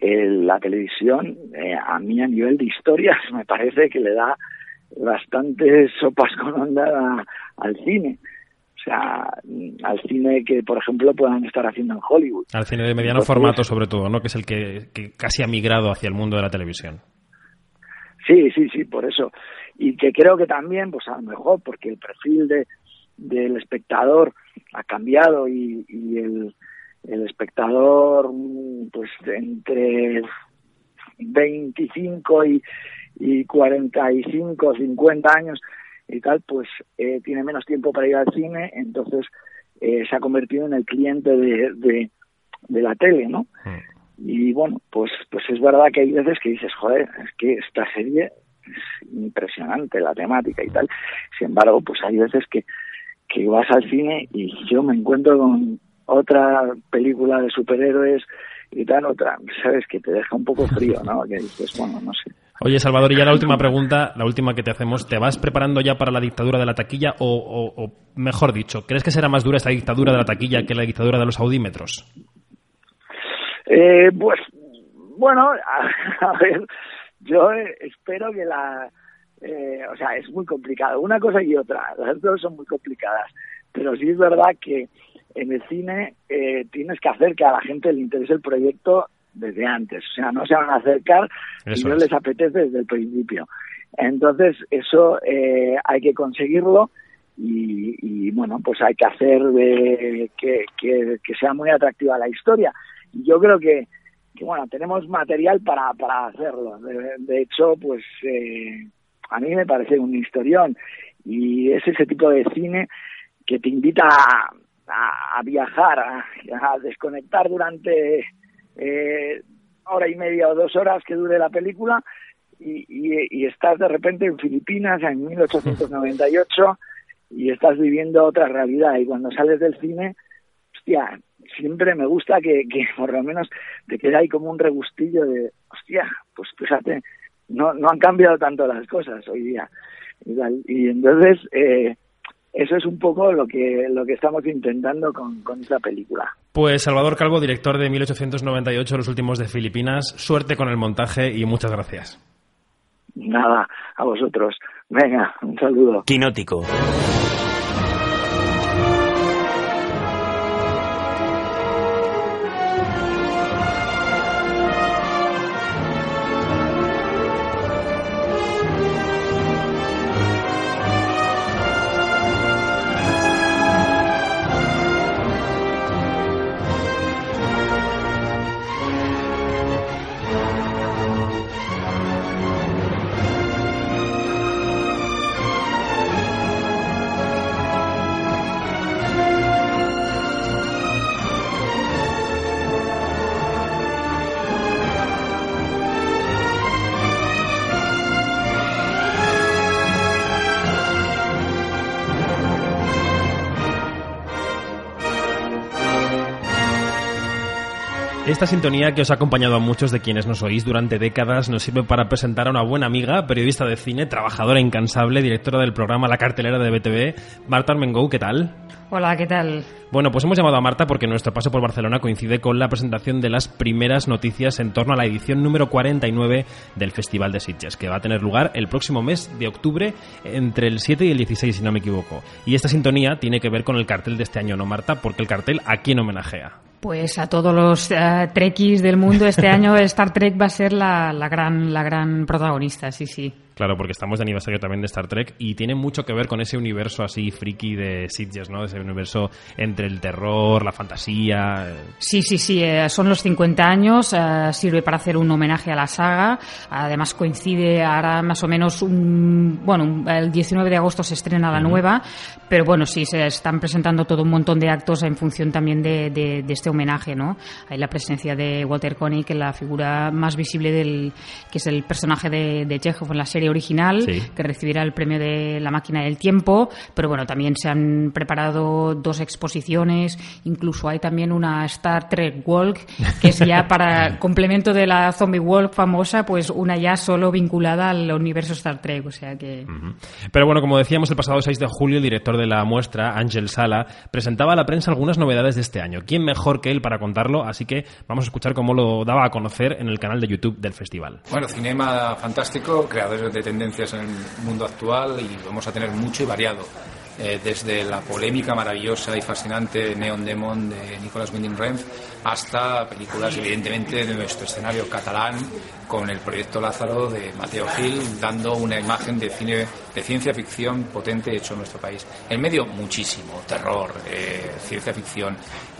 eh, la televisión, eh, a mí a nivel de historias, me parece que le da bastantes sopas con onda al cine. O sea, al cine que, por ejemplo, puedan estar haciendo en Hollywood. Al cine de mediano Entonces- formato, sobre todo, ¿no? Que es el que, que casi ha migrado hacia el mundo de la televisión. Sí, sí, sí, por eso. Y que creo que también, pues a lo mejor, porque el perfil de, del espectador ha cambiado y, y el, el espectador, mm, pues entre 25 y, y 45, 50 años y tal, pues eh, tiene menos tiempo para ir al cine, entonces eh, se ha convertido en el cliente de, de, de la tele, ¿no? Y bueno, pues, pues es verdad que hay veces que dices, joder, es que esta serie es impresionante la temática y tal. Sin embargo, pues hay veces que, que vas al cine y yo me encuentro con otra película de superhéroes y tal, otra, sabes, que te deja un poco frío, ¿no? Que dices, bueno, no sé. Oye, Salvador, y ya la última pregunta, la última que te hacemos, ¿te vas preparando ya para la dictadura de la taquilla o, o- o, mejor dicho, crees que será más dura esta dictadura de la taquilla que la dictadura de los audímetros? Eh, pues, bueno, a, a ver, yo espero que la... eh, o sea, es muy complicado. Una cosa y otra, las dos son muy complicadas. Pero sí es verdad que en el cine eh, tienes que hacer que a la gente le interese el proyecto desde antes. O sea, no se van a acercar si no es. les apetece desde el principio. Entonces, eso eh, hay que conseguirlo y, y, bueno, pues hay que hacer de- que, que, que sea muy atractiva la historia. Y yo creo que, que bueno, tenemos material para, para hacerlo. De, de hecho, pues eh, a mí me parece un historión y es ese tipo de cine que te invita a, a- a viajar, a, a desconectar durante eh, hora y media o dos horas que dure la película y, estás de repente en Filipinas en 1898 y estás viviendo otra realidad y cuando sales del cine, hostia, siempre me gusta que, que por lo menos te quede ahí como un regustillo de, hostia, pues fíjate, no, no han cambiado tanto las cosas hoy día. Y. Y entonces, eh, eso es un poco lo que, lo que estamos intentando con, con esta película. Pues Salvador Calvo, director de 1898, Los últimos de Filipinas, suerte con el montaje y muchas gracias. Nada, a vosotros. Venga, un saludo. Quinótico. Esta sintonía que os ha acompañado a muchos de quienes nos oís durante décadas nos sirve para presentar a una buena amiga, periodista de cine, trabajadora incansable, directora del programa La Cartelera de BTV, Marta Armengou, ¿qué tal? Hola, ¿qué tal? Bueno, pues hemos llamado a Marta porque nuestro paso por Barcelona coincide con la presentación de las primeras noticias en torno a la edición número 49 del Festival de Sitges, que va a tener lugar el próximo mes de octubre entre el 7 y el 16, si no me equivoco. Y esta sintonía tiene que ver con el cartel de este año, ¿no, Marta? Porque el cartel a quién homenajea. Pues a todos los eh, trekkies del mundo este año Star Trek va a ser la, la gran la gran protagonista, sí, sí. Claro, porque estamos de aniversario también de Star Trek y tiene mucho que ver con ese universo así friki de Sitges, ¿no? Ese universo entre el terror, la fantasía. eh. Sí, sí, sí, eh, son los 50 años, eh, sirve para hacer un homenaje a la saga, además coincide ahora más o menos, un, bueno, el 19 de agosto se estrena la nueva, pero bueno, sí, se están presentando todo un montón de actos en función también de, de- de este homenaje, ¿no? Hay la presencia de Walter Koenig, que es la figura más visible del, que es el personaje de, de Chekhov en la serie original, Sí. que recibirá el premio de la máquina del tiempo, pero bueno, también se han preparado dos exposiciones, incluso hay también una Star Trek Walk, que es ya para complemento de la Zombie Walk famosa, pues una ya solo vinculada al universo Star Trek, o sea que... Pero bueno, como decíamos, el pasado 6 de julio el director de la muestra, Ángel Sala, presentaba a la prensa algunas novedades de este año. ¿Quién mejor que él para contarlo? Así que vamos a escuchar cómo lo daba a conocer en el canal de YouTube del festival. Bueno, cinema fantástico, creadores de tendencias en el mundo actual y vamos a tener mucho y variado. Eh, desde la polémica maravillosa y fascinante Neon Demon de Nicolas Winding Refn hasta películas evidentemente de nuestro escenario catalán con el proyecto Lázaro de Mateo Gil dando una imagen de cine de ciencia ficción potente hecho en nuestro país. En medio muchísimo, terror, eh, ciencia ficción,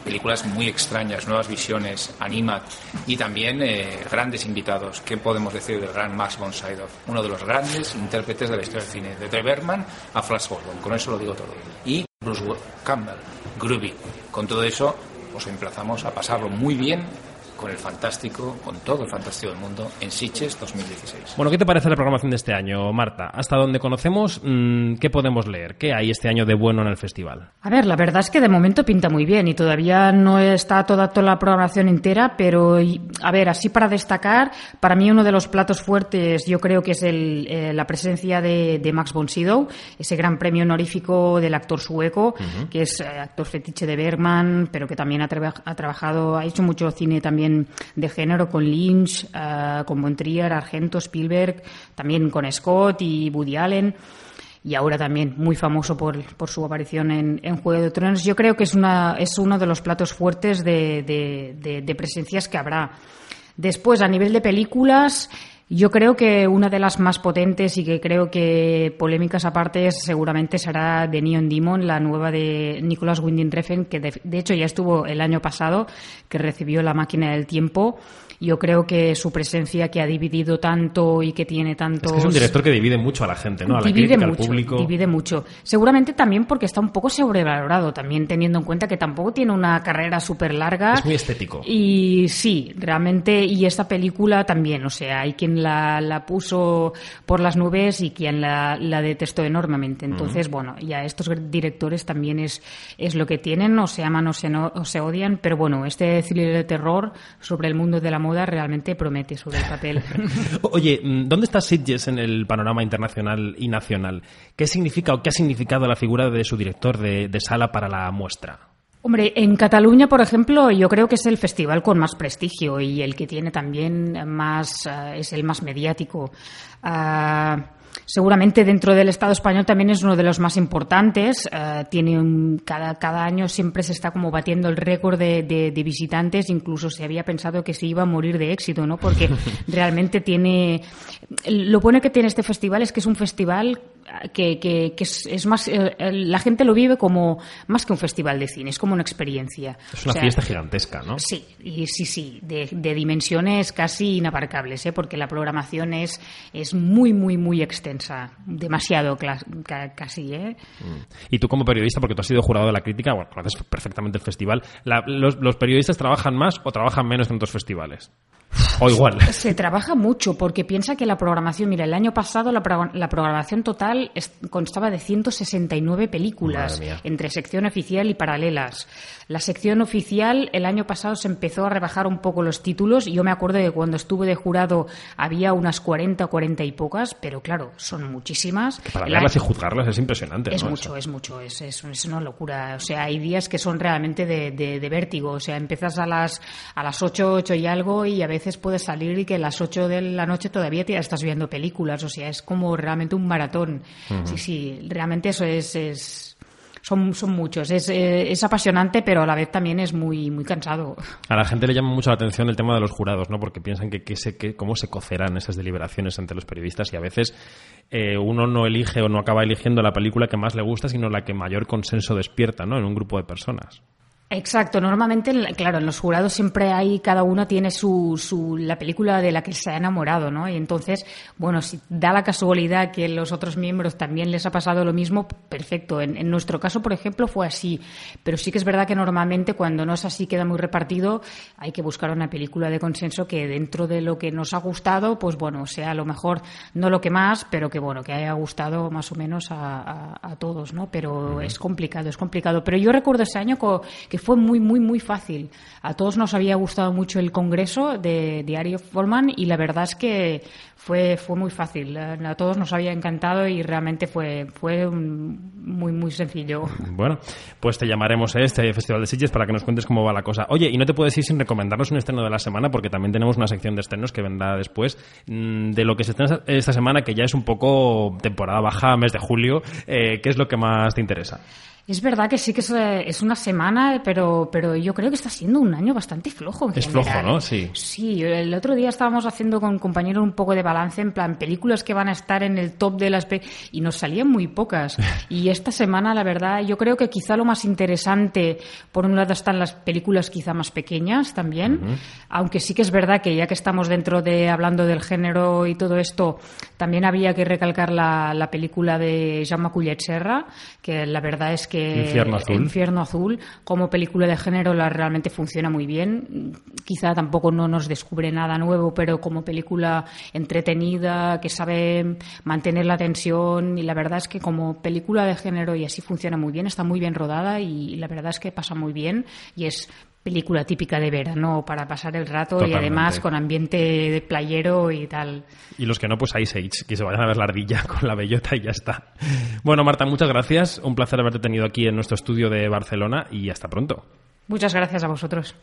películas muy extrañas, nuevas visiones, Animat y también eh, grandes invitados. ¿Qué podemos decir del gran Max von Sydow? Uno de los grandes intérpretes de la historia del cine, desde Bergman a Flash Gordon, con eso lo digo todo. Y Bruce Campbell, Groovy. Con todo eso os emplazamos a pasarlo muy bien con el fantástico, con todo el fantástico del mundo en Sitges 2016. Bueno, ¿qué te parece la programación de este año, Marta? Hasta donde conocemos, mm, ¿qué podemos leer? ¿Qué hay este año de bueno en el festival? A ver, la verdad es que de momento pinta muy bien y todavía no está toda, toda la programación entera, pero y- a ver, así para destacar, para mí uno de los platos fuertes yo creo que es el, eh, la presencia de, de Max von Sydow, ese gran premio honorífico del actor sueco, que es eh, actor fetiche de Bergman, pero que también ha, traba- ha trabajado, ha hecho mucho cine también de género con Lynch, eh, con Von Trier, Argento, Spielberg, también con Scott y Woody Allen y ahora también muy famoso por, por su aparición en, en Juego de Tronos. Yo creo que es, una, es uno de los platos fuertes de- de presencias que habrá. Después, a nivel de películas, yo creo que una de las más potentes y que creo que polémicas aparte seguramente será The Neon Demon, la nueva de Nicolas Winding Refn, que de, de hecho ya estuvo el año pasado, que recibió la máquina del tiempo. Yo creo que su presencia que ha dividido tanto y que tiene tantos... Es que es un director que divide mucho a la gente, ¿no? A la divide crítica, mucho, al público. divide mucho. Seguramente también porque está un poco sobrevalorado, también teniendo en cuenta que tampoco tiene una carrera súper larga. Es muy estético. Y sí, realmente, y esta película también, o sea, hay quien la, la puso por las nubes y quien la, la detestó enormemente. Entonces, bueno, ya estos directores también es, es lo que tienen, o se aman o se, no, o se odian, pero bueno, este thriller de terror sobre el mundo de la realmente promete sobre el papel. Oye, mm, ¿dónde está Sitges en el panorama internacional y nacional? ¿Qué significa o qué ha significado la figura de su director de, de sala para la muestra? Hombre, en Cataluña, por ejemplo, yo creo que es el festival con más prestigio y el que tiene también más, eh, es el más mediático. Ah, seguramente dentro del Estado español también es uno de los más importantes. eh, tiene un- cada, cada año siempre se está como batiendo el récord de, de- de visitantes. Incluso se había pensado que se iba a morir de éxito, ¿no? Porque realmente tiene. Lo bueno que tiene este festival es que es un festival que, que- que es, es más. eh, la gente lo vive como más que un festival de cine, es como una experiencia. Es una O sea, fiesta gigantesca, ¿no? Sí, y sí, sí, de, de dimensiones casi inabarcables, ¿eh? porque la programación es, es muy, muy, muy extensa, demasiado ca- casi. ¿eh? Mm. Y tú como periodista, porque tú has sido jurado de la crítica, bueno, conoces perfectamente el festival, la- los, los periodistas trabajan más o trabajan menos que en otros festivales? O igual. Se trabaja mucho porque piensa que la programación, mira, el año pasado la, pro- la programación total es- constaba de 169 películas entre sección oficial y paralelas. La sección oficial el año pasado se empezó a rebajar un poco los títulos y yo me acuerdo de cuando estuve de jurado había unas 40 o 40 y pocas, pero claro, son muchísimas. Para El verlas y año- juzgarlas es impresionante. es ¿no? mucho, es mucho, es, es, es una locura. O sea, hay días que son realmente de, de- de vértigo. O sea, empiezas a las, a las 8, 8 y algo y a veces puedes salir y que a las 8 de la noche todavía te estás viendo películas. O sea, es como realmente un maratón. Sí, sí, realmente eso es, es, son, son muchos. Es, eh, es apasionante, pero a la vez también es muy, muy cansado. A la gente le llama mucho la atención el tema de los jurados, ¿no? Porque piensan que, que, se- que cómo se cocerán esas deliberaciones entre los periodistas y a veces eh, uno no elige o no acaba eligiendo la película que más le gusta, sino la que mayor consenso despierta, ¿no? En un grupo de personas. Exacto, normalmente, en la- claro, en los jurados siempre hay, cada uno tiene su, su, la película de la que se ha enamorado, ¿no? Y entonces, bueno, si da la casualidad que los otros miembros también les ha pasado lo mismo, perfecto. En, en nuestro caso, por ejemplo, fue así. Pero sí que es verdad que normalmente cuando no es así, queda muy repartido, hay que buscar una película de consenso que dentro de lo que nos ha gustado, pues bueno, sea a lo mejor no lo que más, pero que bueno, que haya gustado más o menos a, a- a todos, ¿no? Pero es complicado, es complicado. Pero yo recuerdo ese año co- fue muy, muy, muy fácil. A todos nos había gustado mucho el congreso de Diario Forman y la verdad es que fue, fue muy fácil. A todos nos había encantado y realmente fue, fue muy, muy sencillo. Bueno, pues te llamaremos a este Festival de Sitges para que nos cuentes cómo va la cosa. Oye, y no te puedes ir sin recomendarnos un estreno de la semana, porque también tenemos una sección de estrenos que vendrá después mm, de lo que se estrena esta semana, que ya es un poco temporada baja, mes de julio. Eh, ¿Qué es lo que más te interesa? Es verdad que sí que es, eh, es una semana, pero, pero yo creo que está siendo un año bastante flojo. en Es flojo. ¿no? Sí. Sí, el otro día estábamos haciendo con compañeros un poco de balance en plan películas que van a estar en el top de las y nos salían muy pocas. Y esta semana, la verdad, yo creo que quizá lo más interesante, por un lado están las películas quizá más pequeñas también, aunque sí que es verdad que ya que estamos dentro de hablando del género y todo esto, también había que recalcar la, la película de Jaume Collet Serra, que la verdad es que Infierno Azul. Infierno Azul, como película de género, la realmente funciona muy bien. Quizá tampoco no nos descubre nada nuevo, pero como película entretenida, que sabe mantener la tensión, y la verdad es que como película de género y así funciona muy bien, está muy bien rodada y la verdad es que pasa muy bien y es película típica de verano para pasar el rato y además con ambiente de playero y tal. Y los que no, pues Ice Age, que se vayan a ver la ardilla con la bellota y ya está. Bueno, Marta, muchas gracias. Un placer haberte tenido aquí en nuestro estudio de Barcelona y hasta pronto. Muchas gracias a vosotros.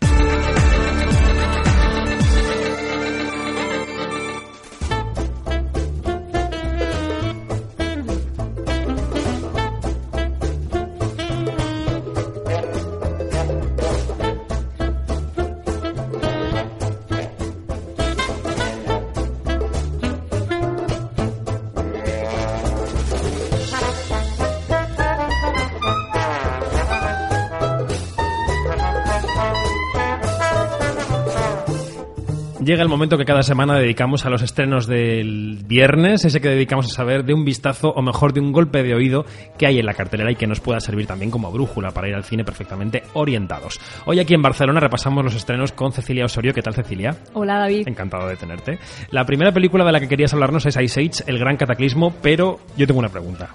Llega el momento que cada semana dedicamos a los estrenos del viernes, ese que dedicamos a saber de un vistazo o mejor de un golpe de oído que hay en la cartelera y que nos pueda servir también como brújula para ir al cine perfectamente orientados. Hoy aquí en Barcelona repasamos los estrenos con Cecilia Osorio. ¿Qué tal Cecilia? Hola David. Encantado de tenerte. La primera película de la que querías hablarnos es Ice Age, El Gran Cataclismo, pero yo tengo una pregunta.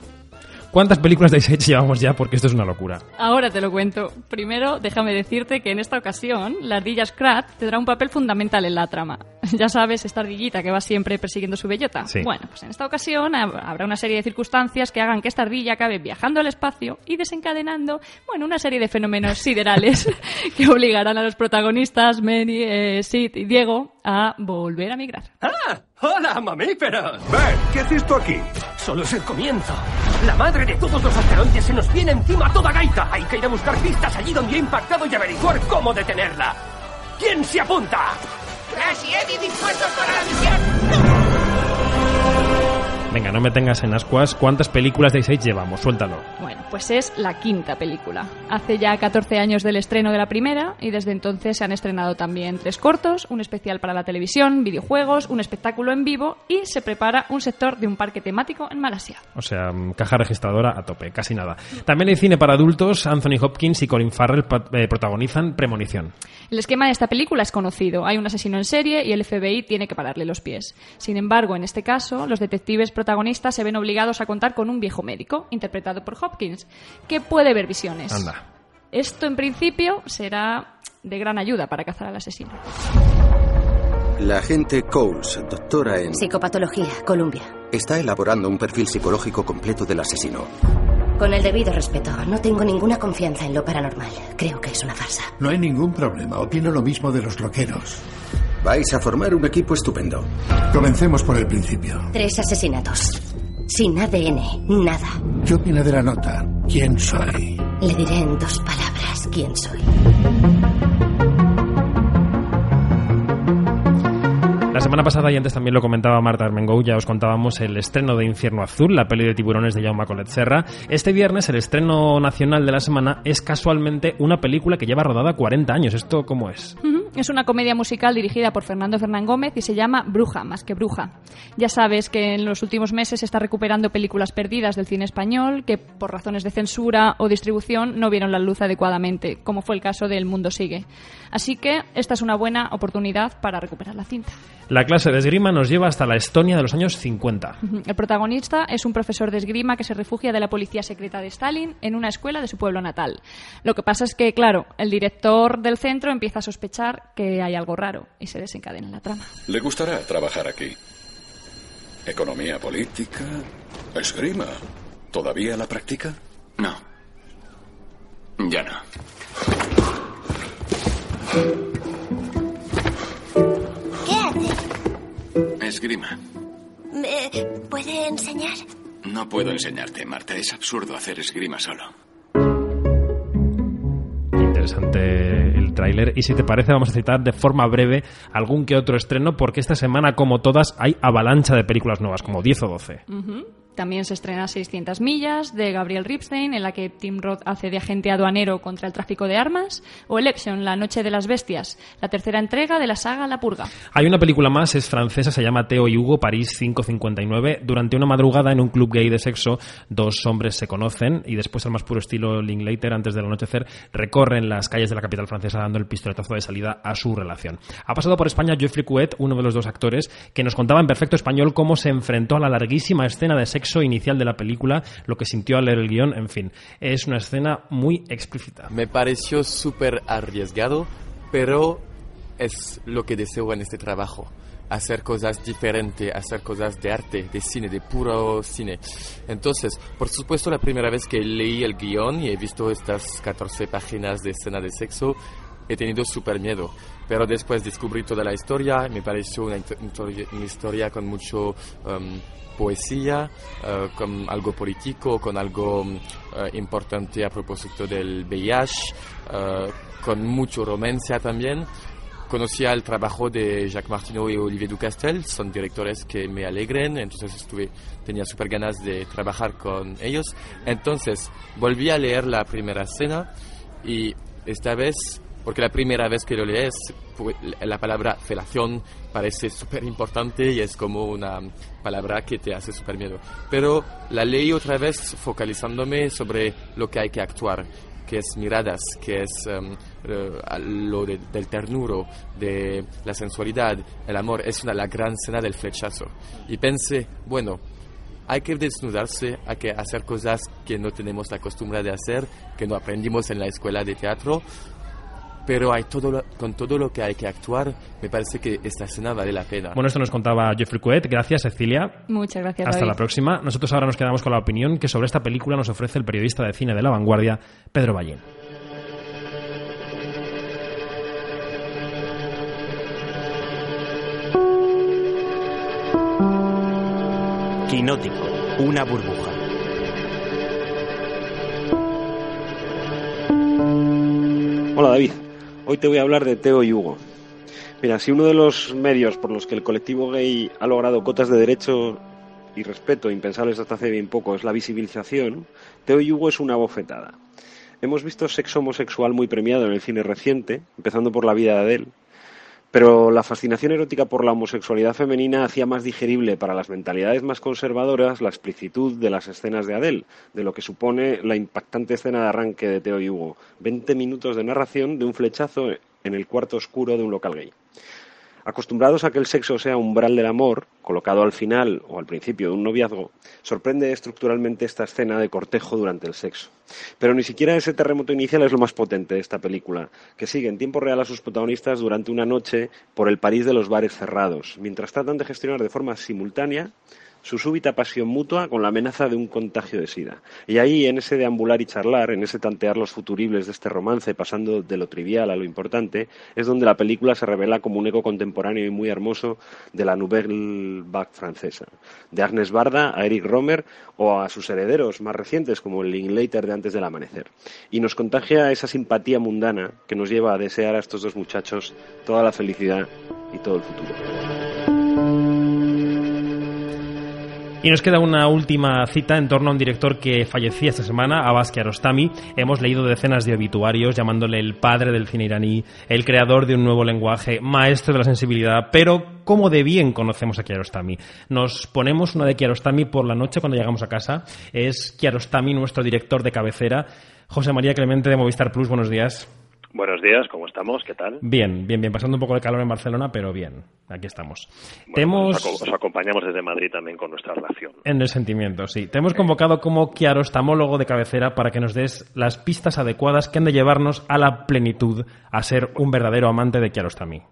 ¿Cuántas películas de Ice Age llevamos ya? Porque esto es una locura. Ahora te lo cuento. Primero, déjame decirte que en esta ocasión la ardilla Scrat tendrá un papel fundamental en la trama. Ya sabes, esta ardillita que va siempre persiguiendo su bellota. Sí. Bueno, pues en esta ocasión hab- habrá una serie de circunstancias que hagan que esta ardilla acabe viajando al espacio y desencadenando, bueno, una serie de fenómenos siderales que obligarán a los protagonistas, Manny, eh, Sid y Diego, a volver a migrar. ¡Ah! ¡Hola, mamíferos! Ben, ¿qué haces tú aquí? Solo es el comienzo. La madre de todos los asteroides se nos viene encima toda gaita. Hay que ir a buscar pistas allí donde ha impactado y averiguar cómo detenerla. ¿Quién se apunta? Crash y Eddie dispuestos para la misión. Venga, no me tengas en ascuas. ¿Cuántas películas de Ice Age llevamos? Suéltalo. Bueno, pues es la quinta película. Hace ya 14 años del estreno de la primera y desde entonces se han estrenado también tres cortos, un especial para la televisión, videojuegos, un espectáculo en vivo y se prepara un sector de un parque temático en Malasia. O sea, mm, caja registradora a tope, casi nada. También hay cine para adultos. Anthony Hopkins y Colin Farrell eh, protagonizan Premonición. El esquema de esta película es conocido. Hay un asesino en serie y el FBI tiene que pararle los pies. Sin embargo, en este caso, los detectives protagonistas se ven obligados a contar con un viejo médico, interpretado por Hopkins, que puede ver visiones. Anda. Esto, en principio, será de gran ayuda para cazar al asesino. La agente Coles, doctora en... Psicopatología, Columbia. Está elaborando un perfil psicológico completo del asesino. Con el debido respeto, no tengo ninguna confianza en lo paranormal. Creo que es una farsa. No hay ningún problema. Opino lo mismo de los loqueros. Vais a formar un equipo estupendo. Comencemos por el principio. Tres asesinatos. Sin ADN, nada. ¿Qué opina de la nota? ¿Quién soy? Le diré en dos palabras quién soy. La semana pasada y antes también lo comentaba Marta Armengou, ya os contábamos el estreno de Infierno Azul, la peli de tiburones de Jaume Colet Serra. Este viernes el estreno nacional de la semana es casualmente una película que lleva rodada 40 años. ¿Esto cómo es? Ujú. Es una comedia musical dirigida por Fernando Fernán Gómez y se llama Bruja, más que bruja. Ya sabes que en los últimos meses se está recuperando películas perdidas del cine español que por razones de censura o distribución no vieron la luz adecuadamente, como fue el caso de El Mundo Sigue. Así que esta es una buena oportunidad para recuperar la cinta. La clase de esgrima nos lleva hasta la Estonia de los años 50. Ujú. El protagonista es un profesor de esgrima que se refugia de la policía secreta de Stalin en una escuela de su pueblo natal. Lo que pasa es que, claro, el director del centro empieza a sospechar que hay algo raro y se desencadena la trama. Le gustará trabajar aquí. Economía política, esgrima. ¿Todavía la practica? No. Ya no. ¿Qué hace? Esgrima. ¿Me puede enseñar? No puedo enseñarte, Marta. Es absurdo hacer esgrima solo. Interesante el tráiler. Y si te parece, vamos a citar de forma breve algún que otro estreno, porque esta semana, como todas, hay avalancha de películas nuevas, como 10 o 12. Ujú. También se estrena 600 millas de Gabriel Ripstein, en la que Tim Roth hace de agente aduanero contra el tráfico de armas, o Election, La Noche de las Bestias, la tercera entrega de la saga La Purga. Hay una película más, es francesa, se llama Teo y Hugo, París 559. Durante una madrugada en un club gay de sexo, dos hombres se conocen y después, al más puro estilo Linklater, antes del anochecer, recorren las calles de la capital francesa dando el pistoletazo de salida a su relación. Ha pasado por España Geoffrey Couet, uno de los dos actores, que nos contaba en perfecto español cómo se enfrentó a la larguísima escena de sexo inicial de la película, lo que sintió al leer el guion, en fin. Es una escena muy explícita. Me pareció súper arriesgado, pero es lo que deseo en este trabajo. Hacer cosas diferentes, hacer cosas de arte, de cine, de puro cine. Entonces, por supuesto, la primera vez que leí el guion y he visto estas 14 páginas de escena de sexo, he tenido súper miedo. Pero después descubrí toda la historia, me pareció una, una historia con mucho um, poesía, eh, con algo político, con algo eh, importante a propósito del VIH, eh, con mucho romancia también. Conocía el trabajo de Jacques Martineau y Olivier Ducastel, son directores que me alegren, entonces estuve, tenía súper ganas de trabajar con ellos. Entonces volví a leer la primera escena y esta vez, porque la primera vez que lo lees, la palabra felación parece súper importante y es como una palabra que te hace súper miedo. Pero la leí otra vez focalizándome sobre lo que hay que actuar, que es miradas, que es eh, lo de- del ternuro, de la sensualidad, el amor. Es una, la gran escena del flechazo. Y pensé, bueno, hay que desnudarse, hay que hacer cosas que no tenemos la costumbre de hacer, que no aprendimos en la escuela de teatro, pero hay todo lo- con todo lo que hay que actuar, me parece que esta escena vale la pena. Bueno, esto nos contaba Geoffrey Couet. Gracias, Cecilia. Muchas gracias. Hasta David. la próxima. Nosotros ahora nos quedamos con la opinión que sobre esta película nos ofrece el periodista de cine de La Vanguardia, Pedro Ballín. Quinótico, una burbuja. Hola David, hoy te voy a hablar de Teo y Hugo. Mira, si uno de los medios por los que el colectivo gay ha logrado cotas de derecho y respeto impensables hasta hace bien poco es la visibilización, Teo y Hugo es una bofetada. Hemos visto sexo homosexual muy premiado en el cine reciente, empezando por la vida de Adele, pero la fascinación erótica por la homosexualidad femenina hacía más digerible para las mentalidades más conservadoras la explicitud de las escenas de Adele, de lo que supone la impactante escena de arranque de Teo y Hugo. 20 minutos de narración de un flechazo en el cuarto oscuro de un local gay. Acostumbrados a que el sexo sea umbral del amor, colocado al final o al principio de un noviazgo, sorprende estructuralmente esta escena de cortejo durante el sexo. Pero ni siquiera ese terremoto inicial es lo más potente de esta película, que sigue en tiempo real a sus protagonistas durante una noche por el París de los bares cerrados, mientras tratan de gestionar de forma simultánea su súbita pasión mutua con la amenaza de un contagio de sida. Y ahí, en ese deambular y charlar, en ese tantear los futuribles de este romance, pasando de lo trivial a lo importante, es donde la película se revela como un eco contemporáneo y muy hermoso de la Nouvelle Vague francesa, de Agnes Barda a Eric Romer o a sus herederos más recientes, como el Linklater de Antes del Amanecer. Y nos contagia esa simpatía mundana que nos lleva a desear a estos dos muchachos toda la felicidad y todo el futuro. Y nos queda una última cita en torno a un director que fallecía esta semana, Abbas Kiarostami. Hemos leído decenas de obituarios llamándole el padre del cine iraní, el creador de un nuevo lenguaje, maestro de la sensibilidad, pero ¿cómo de bien conocemos a Kiarostami? Nos ponemos una de Kiarostami por la noche cuando llegamos a casa. Es Kiarostami nuestro director de cabecera. José María Clemente de Movistar Plus, buenos días. Buenos días, ¿cómo estamos? ¿Qué tal? Bien, bien, bien. Pasando un poco de calor en Barcelona, pero bien. Aquí estamos. Bueno, Te hemos- os, aco- os acompañamos desde Madrid también con nuestra relación. En el sentimiento, sí. Te hemos convocado como kiarostamólogo de cabecera para que nos des las pistas adecuadas que han de llevarnos a la plenitud, a ser un verdadero amante de Kiarostami.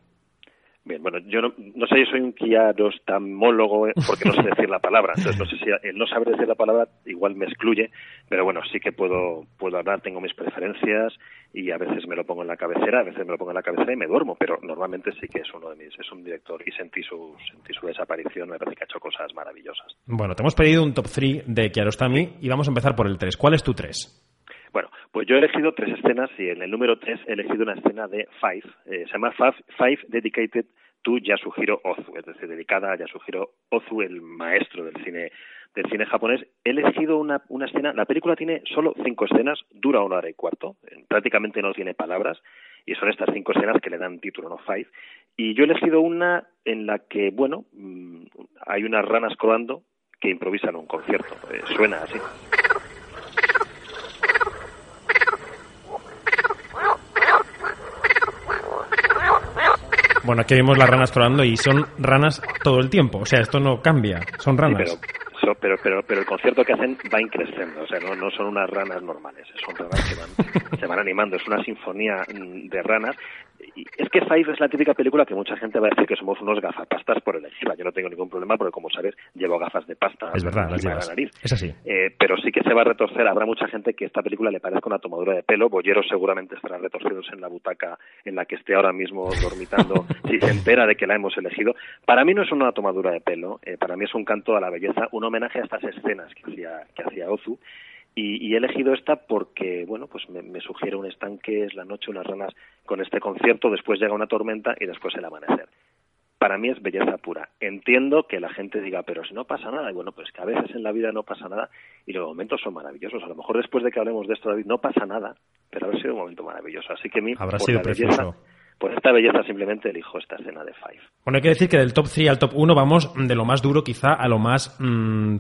Bien, bueno, yo no, no sé si soy un kiarostamólogo eh, porque no sé decir la palabra. Entonces, no sé si el no saber decir la palabra igual me excluye, pero bueno, sí que puedo, puedo hablar, tengo mis preferencias y a veces me lo pongo en la cabecera, a veces me lo pongo en la cabecera y me duermo, pero normalmente sí que es uno de mis, es un director y sentí su, sentí su desaparición, me parece que ha hecho cosas maravillosas. Bueno, te hemos pedido un top 3 de Kiarostami y vamos a empezar por el 3. ¿Cuál es tu 3? Bueno, pues yo he elegido tres escenas y en el número tres he elegido una escena de Five. eh, se llama Five, Five Dedicated to Yasuhiro Ozu, es decir, dedicada a Yasuhiro Ozu, el maestro del cine del cine japonés. He elegido una, una escena, la película tiene solo cinco escenas, dura una hora y cuarto, prácticamente no tiene palabras, y son estas cinco escenas que le dan título, ¿no? Five. Y yo he elegido una en la que, bueno, mm, hay unas ranas croando que improvisan un concierto. Eh, suena así. Bueno, aquí vemos las ranas colando y son ranas todo el tiempo. O sea, esto no cambia. Son ranas. Sí, pero, so- pero, pero, pero el concierto que hacen va increciendo, o sea, no, no son unas ranas normales, son ranas que van, se van animando, es una sinfonía mm, de ranas. Y es que Five es la típica película que mucha gente va a decir que somos unos gafapastas por elegirla. Yo no tengo ningún problema porque, como sabes, llevo gafas de pasta Es verdad, las de la llevas. nariz. Es así. Eh, pero sí que se va a retorcer. Habrá mucha gente que esta película le parezca una tomadura de pelo. Bollero seguramente estará retorciéndose en la butaca en la que esté ahora mismo dormitando si se entera de que la hemos elegido. Para mí no es una tomadura de pelo. eh, para mí es un canto a la belleza, un homenaje a estas escenas que hacía, que hacía Ozu. Y, y he elegido esta porque, bueno, pues me, me sugiere un estanque, es la noche, unas ranas con este concierto, después llega una tormenta y después el amanecer para mí es belleza pura. Entiendo que la gente diga, pero si no pasa nada, y bueno, pues que a veces en la vida no pasa nada y los momentos son maravillosos. A lo mejor después de que hablemos de esto, David, no pasa nada, pero habrá sido un momento maravilloso. Así que a mí, Habrá por sido la precioso. belleza, por esta belleza simplemente elijo esta escena de Five. Bueno, hay que decir que del top 3 al top 1 vamos de lo más duro quizá a lo más mm,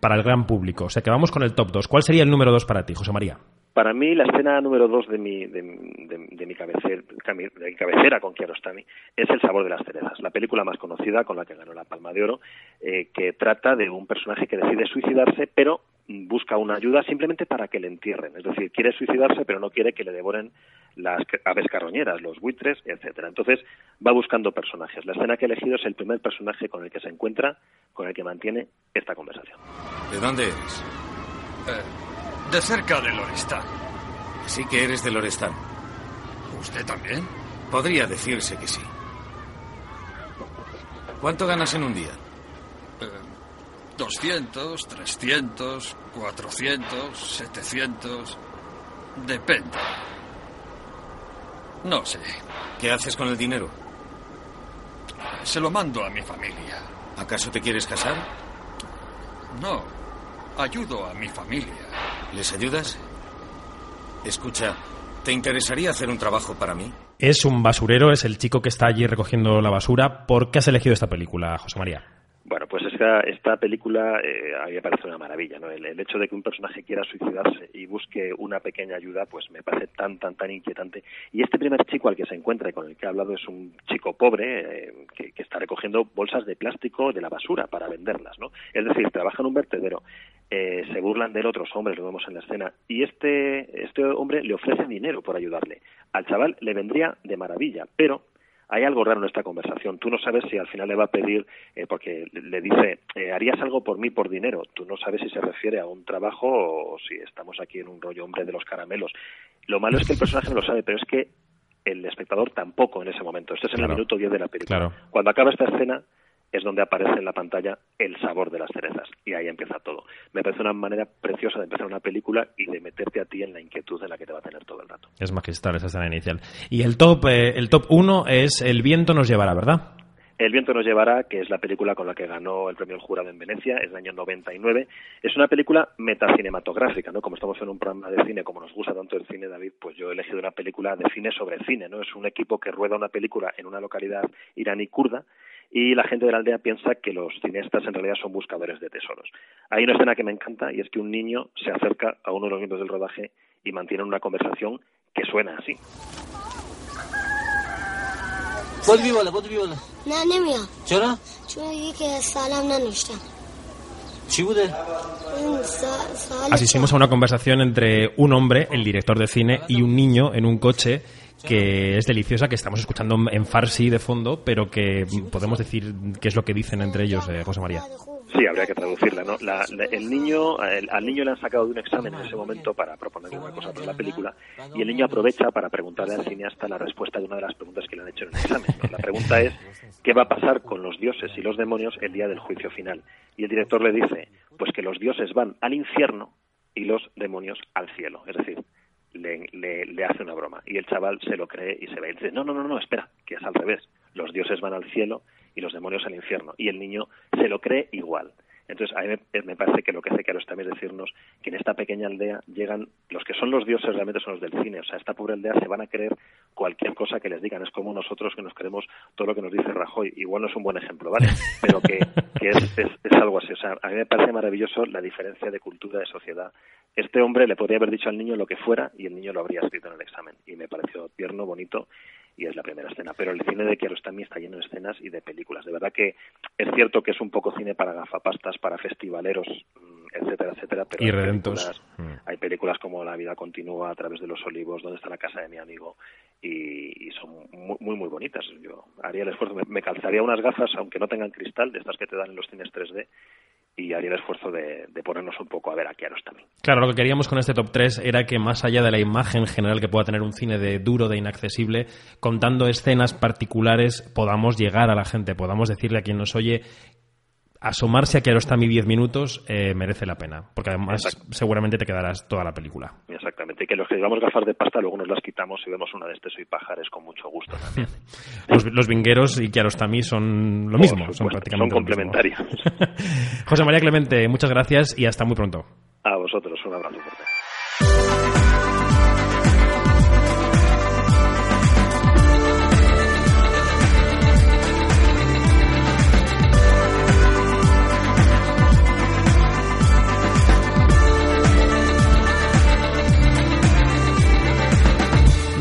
para el gran público. O sea que vamos con el top 2. ¿Cuál sería el número 2 para ti, José María? Para mí, la escena número dos de mi, de, de- de mi, cabecera, de mi cabecera con Kiarostami es El sabor de las cerezas, la película más conocida con la que ganó la Palma de Oro, eh, que trata de un personaje que decide suicidarse, pero busca una ayuda simplemente para que le entierren. Es decir, quiere suicidarse, pero no quiere que le devoren las aves carroñeras, los buitres, etcétera. Entonces va buscando personajes. La escena que he elegido es el primer personaje con el que se encuentra, con el que mantiene esta conversación. ¿De dónde eres? Eh, de cerca de Lorestán. Sí que eres de Lorestán. ¿Usted también? Podría decirse que sí. ¿Cuánto ganas en un día? Eh, 200, 300, 400, 700. Depende. No sé. ¿Qué haces con el dinero? Se lo mando a mi familia. ¿Acaso te quieres casar? No. Ayudo a mi familia. ¿Les ayudas? Escucha, ¿te interesaría hacer un trabajo para mí? Es un basurero, es el chico que está allí recogiendo la basura. ¿Por qué has elegido esta película, José María? Bueno, pues esta, esta película eh, a mí me parece una maravilla, ¿no? El, el hecho de que un personaje quiera suicidarse y busque una pequeña ayuda, pues me parece tan, tan, tan inquietante. Y este primer chico al que se encuentra y con el que he hablado es un chico pobre eh, que, está recogiendo bolsas de plástico de la basura para venderlas, ¿no? Es decir, trabaja en un vertedero, eh, se burlan de él otros hombres, lo vemos en la escena, y este, este hombre le ofrece dinero por ayudarle. Al chaval le vendría de maravilla, pero hay algo raro en esta conversación. Tú no sabes si al final le va a pedir, eh, porque le dice, eh, ¿harías algo por mí por dinero? Tú no sabes si se refiere a un trabajo o si estamos aquí en un rollo hombre de los caramelos. Lo malo es que el personaje no lo sabe, pero es que el espectador tampoco en ese momento. Esto es en Claro. el minuto 10 de la película. Claro. Cuando acaba esta escena es donde aparece en la pantalla el sabor de las cerezas y ahí empieza todo. Me parece una manera preciosa de empezar una película y de meterte a ti en la inquietud en la que te va a tener todo el rato. Es magistral esa escena inicial. Y el top, eh, el top 1 es El viento nos llevará, ¿verdad? El viento nos llevará, que es la película con la que ganó el premio El Jurado en Venecia, es del año 99. Es una película metacinematográfica, ¿no? Como estamos en un programa de cine, como nos gusta tanto el cine, David, pues yo he elegido una película de cine sobre cine, ¿no? Es un equipo que rueda una película en una localidad iraní kurda y la gente de la aldea piensa que los cineastas en realidad son buscadores de tesoros. Hay una escena que me encanta y es que un niño se acerca a uno de los miembros del rodaje y mantiene una conversación que suena así. بودی بیا بالا بودی بیا بالا نه نمیام چرا چون دیگه که سالم ننوشتم چی بوده این سا- سوال Asistimos a una conversación entre un hombre, el director de cine, y un niño en un coche que es deliciosa, que estamos escuchando en farsi de fondo, pero que podemos decir qué es lo que dicen entre ellos, eh, José María. Sí, habría que traducirla, ¿no? La- la- el niño, el- al niño le han sacado de un examen en ese momento para proponerle una cosa para la película y el niño aprovecha para preguntarle al cineasta la respuesta de una de las preguntas que le han hecho en el examen. ¿no? La pregunta es, ¿qué va a pasar con los dioses y los demonios el día del juicio final? Y el director le dice, pues que los dioses van al infierno y los demonios al cielo. Es decir, le, le- hace una broma. Y el chaval se lo cree y se va. Y dice, no, no, no, no, espera, que es al revés. Los dioses van al cielo y los demonios al infierno. Y el niño se lo cree igual. Entonces, a mí me, parece que lo que hace Kiarostami es decirnos que en esta pequeña aldea llegan los que son los dioses realmente son los del cine. O sea, esta pobre aldea se van a creer cualquier cosa que les digan. Es como nosotros que nos creemos todo lo que nos dice Rajoy. Igual no es un buen ejemplo, ¿vale? Pero que, que es, es, es algo así. O sea, a mí me parece maravilloso la diferencia de cultura, de sociedad. Este hombre le podría haber dicho al niño lo que fuera y el niño lo habría escrito en el examen. Y me pareció tierno, bonito y es la primera escena. Pero el cine de Kiarostami está lleno de escenas y de películas. De verdad que es cierto que es un poco cine para gafapastas, para festivaleros, mm, etcétera, etcétera. Pero Y hay películas- Hay películas como La vida continúa a través de los olivos, donde está la casa de mi amigo y, y son muy, muy muy bonitas. Yo haría el esfuerzo, me, me calzaría unas gafas, aunque no tengan cristal, de estas que te dan en los cines 3D y haría el esfuerzo de, de ponernos un poco a ver a Kiarostami. Claro, lo que queríamos con este top 3 era que más allá de la imagen general que pueda tener un cine de duro, de inaccesible, contando escenas particulares, podamos llegar a la gente, podamos decirle a quien nos oye, asomarse a Kiarostami 10 minutos eh, merece la pena, porque además seguramente te quedarás toda la película. Exactamente, y que los que llevamos gafas de pasta luego nos las quitamos y vemos una de este Soy Pajares con mucho gusto también. Los, los vingueros y Kiarostami son lo mismo, son prácticamente son complementarios. José María Clemente, muchas gracias y hasta muy pronto. A vosotros, un abrazo fuerte.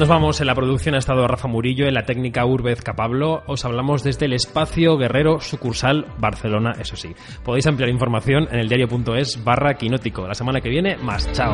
Nos vamos, en la producción ha estado Rafa Murillo, en la técnica Urbez Capablo. Os hablamos desde el Espacio Guerrero Sucursal Barcelona, eso sí. Podéis ampliar información en el diario.es barra quinótico. La semana que viene, más. Chao.